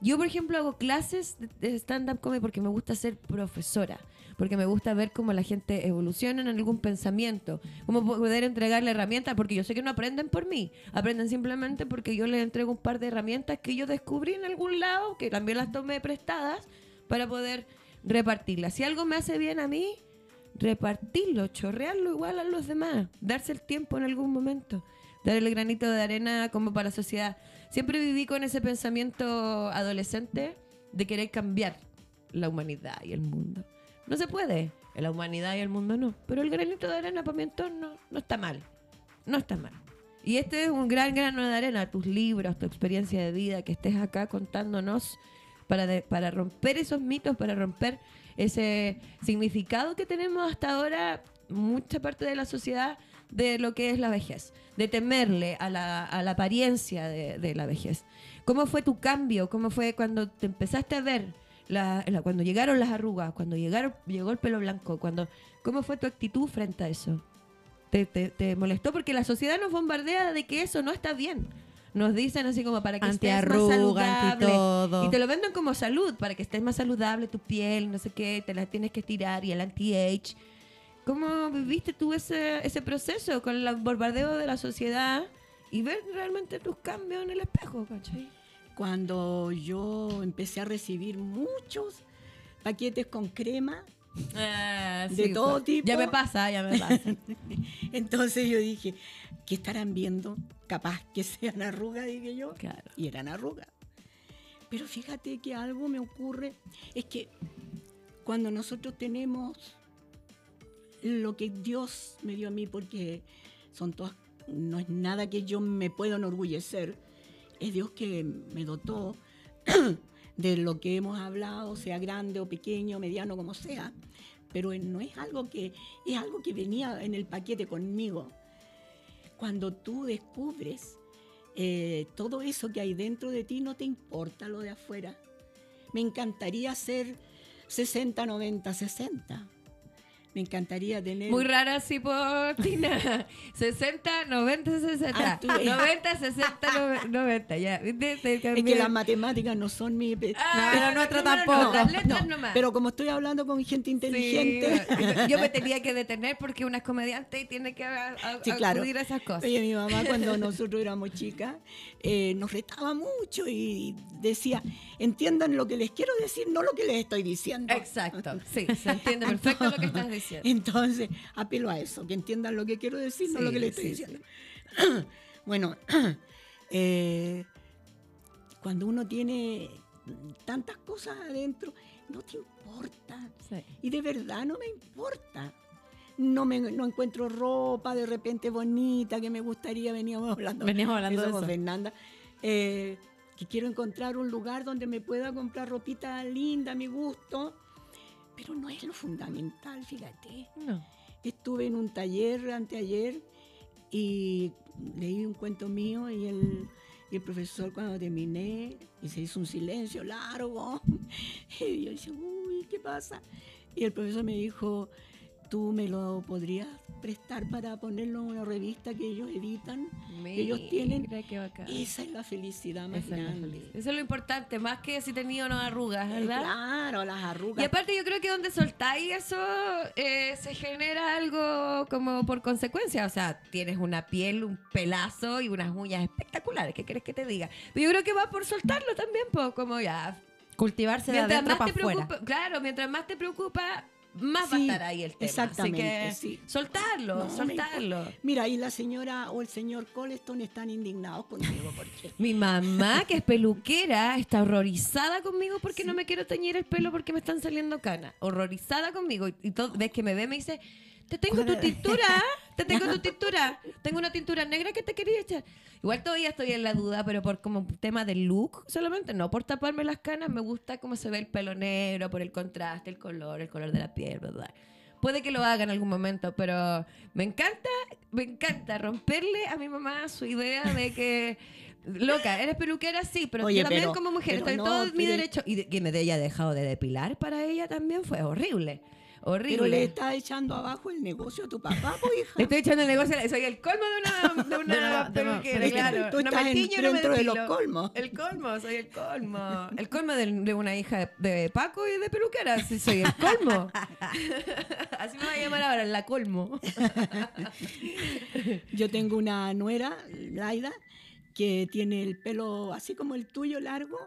Yo, por ejemplo, hago clases de- stand-up comedy porque me gusta ser profesora, porque me gusta ver cómo la gente evoluciona en algún pensamiento, cómo poder entregarle herramientas, porque yo sé que no aprenden por mí, aprenden simplemente porque yo les entrego un par de herramientas que yo descubrí en algún lado, que también las tomé prestadas, para poder repartirlas. Si algo me hace bien a mí, repartirlo, chorrearlo igual a los demás, darse el tiempo en algún momento, dar el granito de arena como para la sociedad. Siempre viví con ese pensamiento adolescente de querer cambiar la humanidad y el mundo. No se puede, la humanidad y el mundo no, pero el granito de arena para mi entorno no está mal, no está mal. Y este es un gran grano de arena, tus libros, tu experiencia de vida, que estés acá contándonos para, para romper esos mitos, para romper ese significado que tenemos hasta ahora, mucha parte de la sociedad, de lo que es la vejez, de temerle a la, a la apariencia de, de la vejez. ¿Cómo fue tu cambio? ¿Cómo fue cuando te empezaste a ver? la- la- cuando llegaron las arrugas, cuando llegaron, llegó el pelo blanco, cuando, ¿cómo fue tu actitud frente a eso? ¿Te, te, te molestó? Porque la sociedad nos bombardea de que eso no está bien. Nos dicen así como para que estés más saludable. Y te lo venden como salud, para que estés más saludable tu piel, no sé qué, te la tienes que estirar y el anti-age. ¿Cómo viviste tú ese, ese proceso con el bombardeo de la sociedad y ver realmente tus cambios en el espejo, ¿cachai? Cuando yo empecé a recibir muchos paquetes con crema, De todo pues. tipo. Ya me pasa, ya me pasa. entonces yo dije, ¿qué estarán viendo? Capaz que sean arrugas, dije yo. Claro. Y eran arrugas. Pero fíjate que algo me ocurre, es que cuando nosotros tenemos lo que Dios me dio a mí, porque son todas, no es nada que yo me pueda enorgullecer, es Dios que me dotó de lo que hemos hablado, sea grande o pequeño, mediano, como sea, pero no es algo que, es algo que venía en el paquete conmigo. Cuando tú descubres eh, todo eso que hay dentro de ti, no te importa lo de afuera. Me encantaría ser 60, 90, 60. Me encantaría tener... Muy rara así por Tina. 60, 90, 60. Ah, tú- 90, 60, 90. Ya. ¿viste? Te Es que las matemáticas no son mi... Ah, Pero nuestra no. Las letras No, nomás. pero como estoy hablando con gente inteligente... Sí, yo me tenía que detener porque una es comediante y tiene que a- a- Sí, claro. acudir a esas cosas. Oye, mi mamá cuando nosotros éramos chicas eh, nos retaba mucho y decía, entiendan lo que les quiero decir, no lo que les estoy diciendo. Exacto, sí, se entiende perfecto lo que estás diciendo. Entonces, apelo a eso, que entiendan lo que quiero decir, no lo que les estoy sí, diciendo. bueno, eh, cuando uno tiene tantas cosas adentro, no te importa. Y de verdad no me importa. No, me, no encuentro ropa de repente bonita que me gustaría, veníamos hablando, Veníamos hablando de eso. Fernanda, eh, que quiero encontrar un lugar donde me pueda comprar ropita linda a mi gusto, pero no es lo fundamental, fíjate. No. Estuve en un taller anteayer y leí un cuento mío y el, y el profesor cuando terminé y se hizo un silencio largo y yo dije, uy, ¿qué pasa? Y el profesor me dijo, ¿tú me lo podrías prestar para ponerlo en una revista que ellos editan? que ellos tienen? Mira qué bacán. Esa es la felicidad más Esa es grande. felicidad. Eso es lo importante, más que si tenía o no arrugas, Eh, ¿verdad? Claro, las arrugas. Y aparte yo creo que donde soltáis eso eh, se genera algo como por consecuencia. O sea, tienes una piel, un pelazo y unas uñas espectaculares. ¿Qué quieres que te diga? Pero yo creo que va por soltarlo también, pues como ya. Cultivarse de Mientras adentro más para te afuera. preocupa, claro, mientras más te preocupa, más va a Sí, estar ahí el tema. exactamente, Así que sí. soltarlo, No, me soltarlo. Mira, y la señora o el señor Coleston están indignados conmigo porque Mi mamá, que es peluquera, está horrorizada conmigo porque no me quiero teñir el pelo porque me están saliendo canas. Horrorizada conmigo. Y, y todo, ves que me ve, me dice, te tengo tu tintura, te tengo tu tintura. Tengo una tintura negra que te quería echar. Igual todavía estoy en la duda, pero por como tema de look solamente, no por taparme las canas, me gusta cómo se ve el pelo negro, por el contraste, el color, el color de la piel, ¿verdad? Puede que lo haga en algún momento, pero me encanta, me encanta romperle a mi mamá su idea de que, loca, eres peluquera, sí, pero Oye, también pero- como mujer estoy no, todo mi derecho. Y de- que me haya dejado de depilar para ella también fue horrible, horrible. pero le está echando abajo el negocio a tu papá, pues hija. Le estoy echando el negocio, soy el colmo de una, de una De una- de una- peluquera, que claro. tú no estás me en- tiño, no me dentro de los colmos. El colmo, soy el colmo. El colmo de, de una hija de, de Paco y de peluquera, sí, soy el colmo. Así me va a llamar ahora, la colmo. Yo tengo una nuera, Laida, que tiene el pelo así como el tuyo largo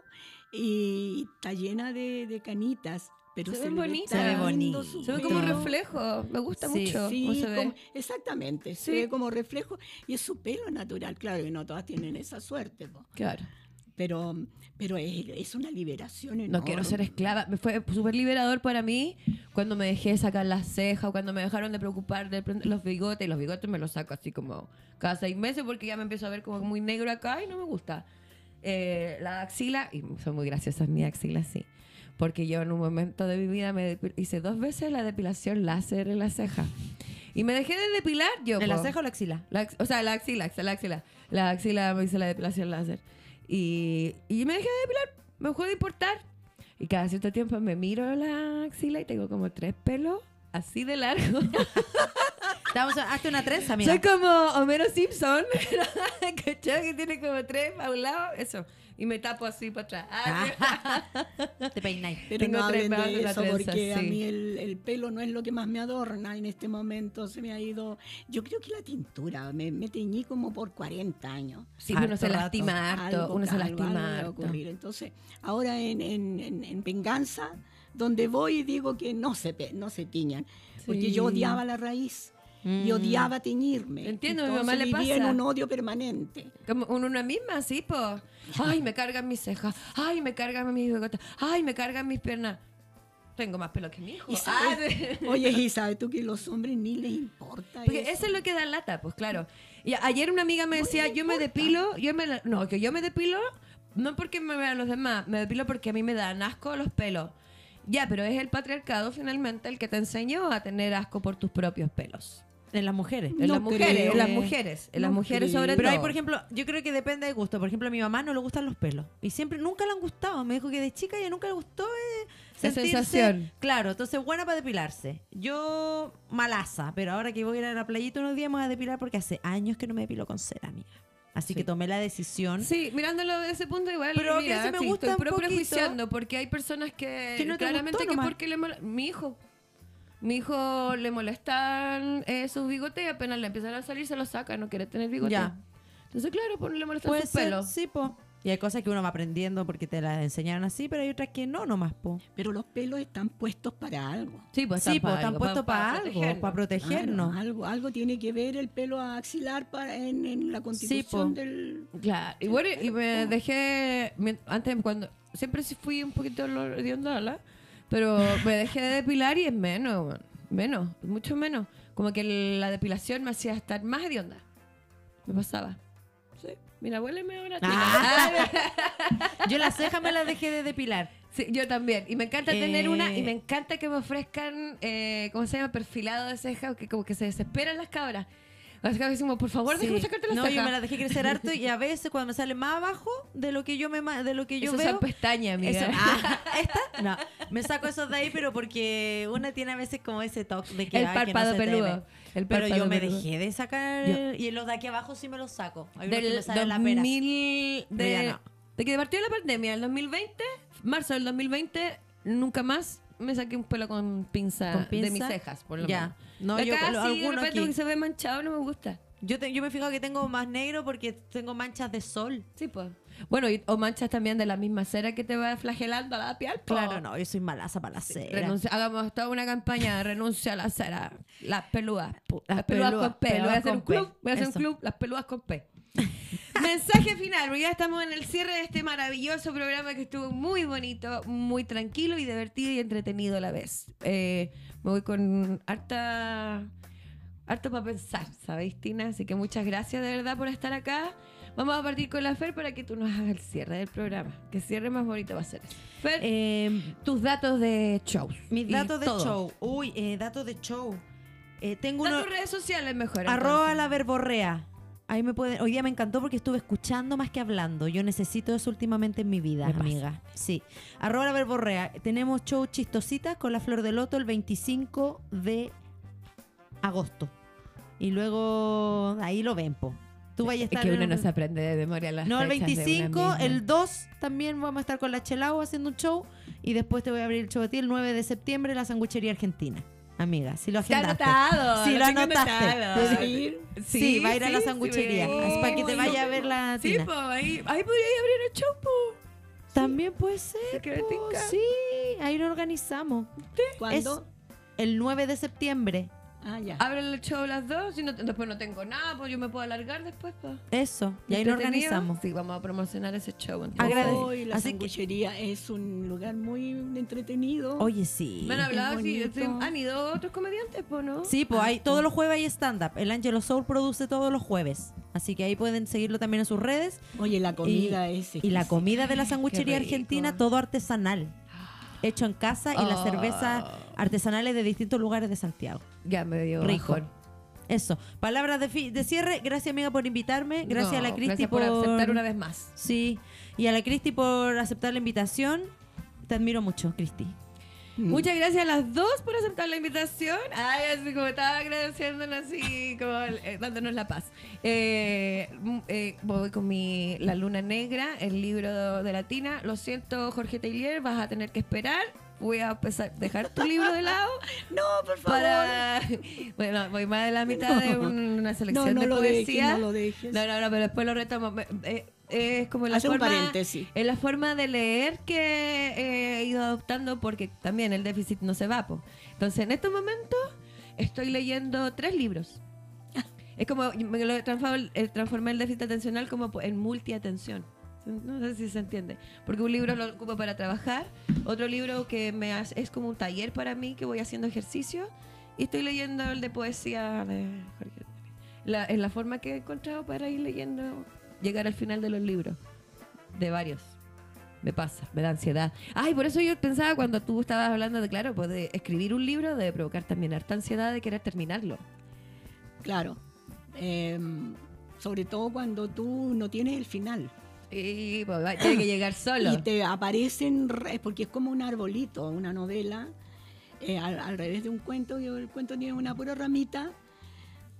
y está llena de, de canitas. Pero Se se, ven bonitas. Se ve bonito. su Se ve como reflejo, me gusta Sí, mucho. Sí, cómo se ve. como- exactamente, se ve como reflejo y es su pelo natural, claro, y no todas tienen esa suerte, po. Claro. pero, pero es, es una liberación enorme. No quiero ser esclava. Me fue súper liberador para mí cuando me dejé sacar las cejas o cuando me dejaron de preocupar de prender los bigotes. Y los bigotes me los saco así como cada seis meses porque ya me empiezo a ver como muy negro acá y no me gusta. Eh, la axila, y son muy graciosas mis axilas, sí. Porque yo en un momento de mi vida me hice dos veces la depilación láser en la ceja. Y me dejé de depilar yo. ¿En la po. ceja o la axila? La o sea, la axila, la axila. La axila me hice la depilación láser. Y, y me dejé de depilar, me dejó de importar. Y cada cierto tiempo me miro la axila y tengo como tres pelos así de largo. A- hazte una trenza, mira. Soy como Homero Simpson. Que tiene como tres a un lado, eso. Y me tapo así para atrás. Ah, Te peináis. Pero Tengo no tres hablen de eso trenza, porque a sí. mí el, el pelo no es lo que más me adorna en este momento. Se me ha ido. Yo creo que la tintura. Me, me teñí como por 40 años. Sí, uno Harto se rato. lastima harto, Algo- uno se algo- lastima algo debe harto. ocurrir. Entonces, ahora en, en- en- en venganza, donde voy digo que no se, pe- no se tiñan. Porque Sí. yo odiaba la raíz. Y odiaba teñirme. Entiendo, a mi Entonces mamá le vivía en un odio permanente. Como un- una misma, sí, pues. Ay, me cargan mis cejas. Ay, me cargan mis bigotes. Ay, me cargan mis piernas. Tengo más pelo que mi hijo. Y Ah, sabes- sí. oye, y sabes tú que los hombres ni les importa Porque eso. eso es lo que da lata, pues claro. Y ayer una amiga me No decía, yo me depilo, yo me no, que yo me depilo no porque me vean los demás, me depilo porque a mí me dan asco los pelos. Ya, pero es el patriarcado finalmente el que te enseñó a tener asco por tus propios pelos. En las mujeres. En No las mujeres, en las mujeres, en las mujeres creo. sobre Pero todo. hay, por ejemplo, yo creo que depende de gusto. Por ejemplo, a mi mamá no le gustan los pelos. Y siempre, nunca le han gustado. Me dijo que de chica ella nunca le gustó eh, sentirse- sensación. Claro, entonces buena para depilarse. Yo malaza, pero ahora que voy a ir a la playita unos días me voy a depilar porque hace años que no me depilo con cera, amiga. Así Sí. que tomé la decisión. Sí, mirándolo desde ese punto igual. Pero que mira, ese me sí, gusta estoy un poquito. prejuiciando porque hay personas que, Que no te claramente que nomás. porque le mola- mi hijo mi hijo le molestan eh, sus bigotes y apenas le empiezan a salir se los saca, no quiere tener bigote. Ya. Entonces, claro, pues le molestan Puede sus ser, pelos. sí, po. Y hay cosas que uno va aprendiendo porque te las enseñaron así, pero hay otras que no nomás, po. Pero los pelos están puestos para algo. Sí, pues sí, están están puestos para, algo, protegernos. para protegernos. Claro, algo, algo tiene que ver el pelo axilar para, en, en la constitución po. del... Claro, y bueno, y me dejé, antes cuando, siempre sí fui un poquito hedionda, pero me dejé de depilar y es menos, menos, mucho menos. Como que la depilación me hacía estar más hedionda. Me pasaba. Sí, mira, huéleme ahora. Ah. Yo las cejas me las dejé de depilar. Sí, yo también. Y me encanta tener una y Eh. me encanta que me ofrezcan, eh, ¿cómo se llama? Perfilado de ceja, que como que se desesperan las cabras. Las cabras decimos, por favor, déjame sacarte las no, yo me las dejé crecer harto y a veces cuando me sale más abajo de lo que yo me de lo que yo Eso veo son pestañas, amiga. eso- ah, ¿Esta? No. Me saco esos de ahí, pero porque una tiene a veces como ese toque de que, el ay, que no párpado peludo. El Pero yo párpado me peludo. dejé de sacar Yo- y los de aquí abajo sí me los saco. Hay que me la pera. 2000 Pero ya de, no. de que partió la pandemia, el 2020, marzo del 2020, nunca más me saqué un pelo con pinza, ¿Con pinza? de mis cejas, por lo Ya. menos. No, yo acá, lo- sí, de repente aquí. que se ve manchado no me gusta. Yo, te- yo me fijo que tengo más negro porque tengo manchas de sol. Sí, pues. Bueno, y- o manchas también de la misma cera que te va flagelando a la piel. po. Claro, no, yo soy malaza para la cera. Renuncia- hagamos toda una campaña de renuncia a la cera. Las pelúas. pu- Las, Las pelúas, con P. Voy a hacer un P. club. Voy a hacer Eso. un club. Las pelúas con P. Mensaje final, porque ya estamos en el cierre de este maravilloso programa que estuvo muy bonito, muy tranquilo y divertido y entretenido a la vez. Eh, me voy con harta, harto para pensar, ¿sabéis, Tina? Así que muchas gracias de verdad por estar acá. Vamos a partir con la Fer para que tú nos hagas el cierre del programa. Que cierre más bonito va a ser. Fer, Eh, tus datos de shows. mis datos de todo. show. Uy, eh, datos de show. Eh, tengo Da uno. tus redes sociales mejor. Arroba entonces. la verborrea. Ahí me pueden. Hoy día me encantó porque estuve escuchando más que hablando. Yo necesito eso últimamente en mi vida, Me pasa. amiga. Sí. Arroba la verborrea. Tenemos show chistositas con la flor de loto el 25 de agosto. Y luego ahí lo ven, po. Tú vayas a Es estar. que en uno no se aprende de memoria las No, el fechas de una 25, misma. el 2 también vamos a estar con la Chelao haciendo un show. Y después te voy a abrir el show a ti el 9 de septiembre, la sanguchería argentina. Amiga, si lo agendaste. anotado. Sí, lo tengo anotaste. Sí, va a ir a la sí, sanguchería. es para que te vaya a ver la Sí, tina. ahí, ahí podría abrir el show, po. También puede ser. Sí, ahí lo organizamos. ¿Cuándo? El 9 de septiembre. Ah, ya. Abren el show las dos y no, después no tengo nada, pues yo me puedo alargar después, pues. Eso. Y ahí lo organizamos. Sí, vamos a promocionar ese show. Hoy la Así que- sanguchería es un lugar muy entretenido. Oye, sí. Me han hablado, sí, han ido otros comediantes, pues, ¿no? Sí, pues Ah, hay, todos los jueves hay stand-up. El Angelo Soul produce todos los jueves. Así que ahí pueden seguirlo también en sus redes. Oye, la comida es Y la comida de la sanguchería argentina, todo artesanal. Hecho en casa y las Oh. cervezas artesanales de distintos lugares de Santiago. Ya me dio Rico. bajón. Eso. Palabras de, fi- de cierre. Gracias, amiga, por invitarme. Gracias No, a la Cristi gracias por aceptar una vez más. Sí. Y a la Cristi por aceptar la invitación. Te admiro mucho, Cristi. Mm. Muchas gracias a las dos por aceptar la invitación. Ay, así como estaba agradeciéndonos así, como eh, dándonos la paz. Eh, mm, eh, voy con mi La Luna Negra, el libro de Latina. Lo siento, Jorge Taylor, vas a tener que esperar. Voy a empezar, dejar tu libro de lado No, por favor. para... Bueno, voy más de la mitad de un- una selección no de lo poesía. dejes, no lo dejes. No, no, no, pero después lo retomo. Eh, es como la Hace un forma, paréntesis. es la forma de leer que he ido adoptando porque también el déficit no se va. po. Entonces, en estos momentos estoy leyendo tres libros. Es como, me lo transformé, eh, transformé el déficit atencional como en multiatención. No sé si se entiende. Porque un libro lo ocupo para trabajar, otro libro que me hace- es como un taller para mí que voy haciendo ejercicio y estoy leyendo el de poesía de Jorge la, Es la forma que he encontrado para ir leyendo, llegar al final de los libros. De varios. Me pasa, me da ansiedad. Ay, por eso yo pensaba cuando tú estabas hablando de, claro, pues de escribir un libro debe provocar también harta ansiedad de querer terminarlo. Claro. Em, sobre todo cuando tú no tienes el final. Y pues, va- tiene que llegar solo. Y te aparecen, re- porque es como un arbolito, una novela, eh, al, al revés de un cuento, que el cuento tiene una pura ramita,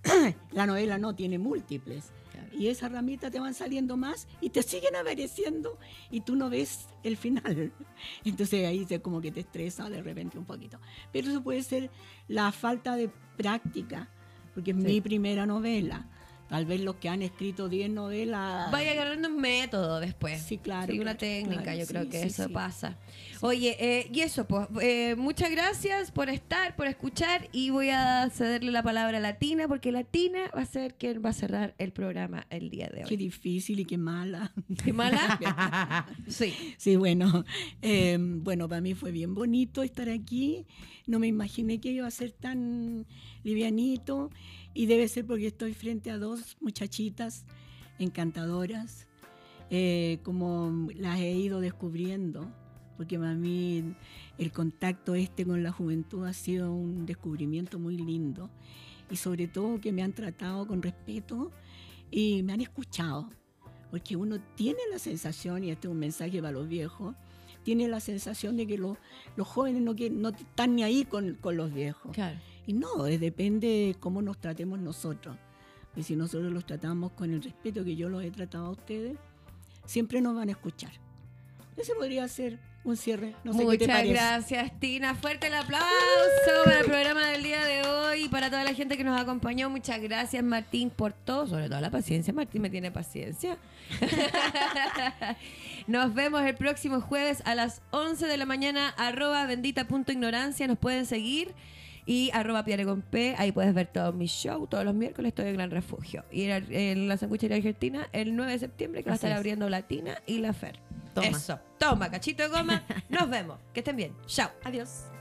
la novela no, tiene múltiples. Y esas ramitas te van saliendo más y te siguen apareciendo y tú no ves el final. Entonces ahí se como que te estresa de repente un poquito. Pero eso puede ser la falta de práctica, porque es Sí. mi primera novela. Tal vez los que han escrito 10 novelas... Vaya agarrando un método después. Sí, claro, Sí, una claro, técnica, claro, yo creo que sí, eso pasa. Oye, eh, y eso, pues, eh, muchas gracias por estar, por escuchar, y voy a cederle la palabra a Latina, porque Latina va a ser quien va a cerrar el programa el día de Qué hoy. difícil y qué mala. ¿Qué mala? sí. Sí, bueno, eh, bueno, para mí fue bien bonito estar aquí. No me imaginé que iba a ser tan livianito y debe ser porque estoy frente a dos muchachitas encantadoras, eh, como las he ido descubriendo, porque para mí el contacto este con la juventud ha sido un descubrimiento muy lindo y sobre todo que me han tratado con respeto y me han escuchado porque uno tiene la sensación, y este es un mensaje para los viejos, tiene la sensación de que los, los jóvenes no, no están ni ahí con, con los viejos. Claro. Y no, es depende de cómo nos tratemos nosotros. Y si nosotros los tratamos con el respeto que yo los he tratado a ustedes, siempre nos van a escuchar. Ese podría ser un cierre. No sé qué te Muchas parece. gracias, Tina. Fuerte el aplauso para el programa del día de hoy y para toda la gente que nos acompañó. Muchas gracias, Martín, por todo, sobre todo la paciencia. Martín me tiene paciencia. Nos vemos el próximo jueves a las 11 de la mañana, arroba bendita.ignorancia. Nos pueden seguir. Y arroba Piare con P, ahí puedes ver todos mis shows. Todos los miércoles estoy en Gran Refugio. Y en, en la sanguchería argentina el 9 de septiembre que va a estar es. abriendo Latina y la Fer. Toma. Eso. Toma, cachito de goma. Nos vemos. Que estén bien. Chao. Adiós.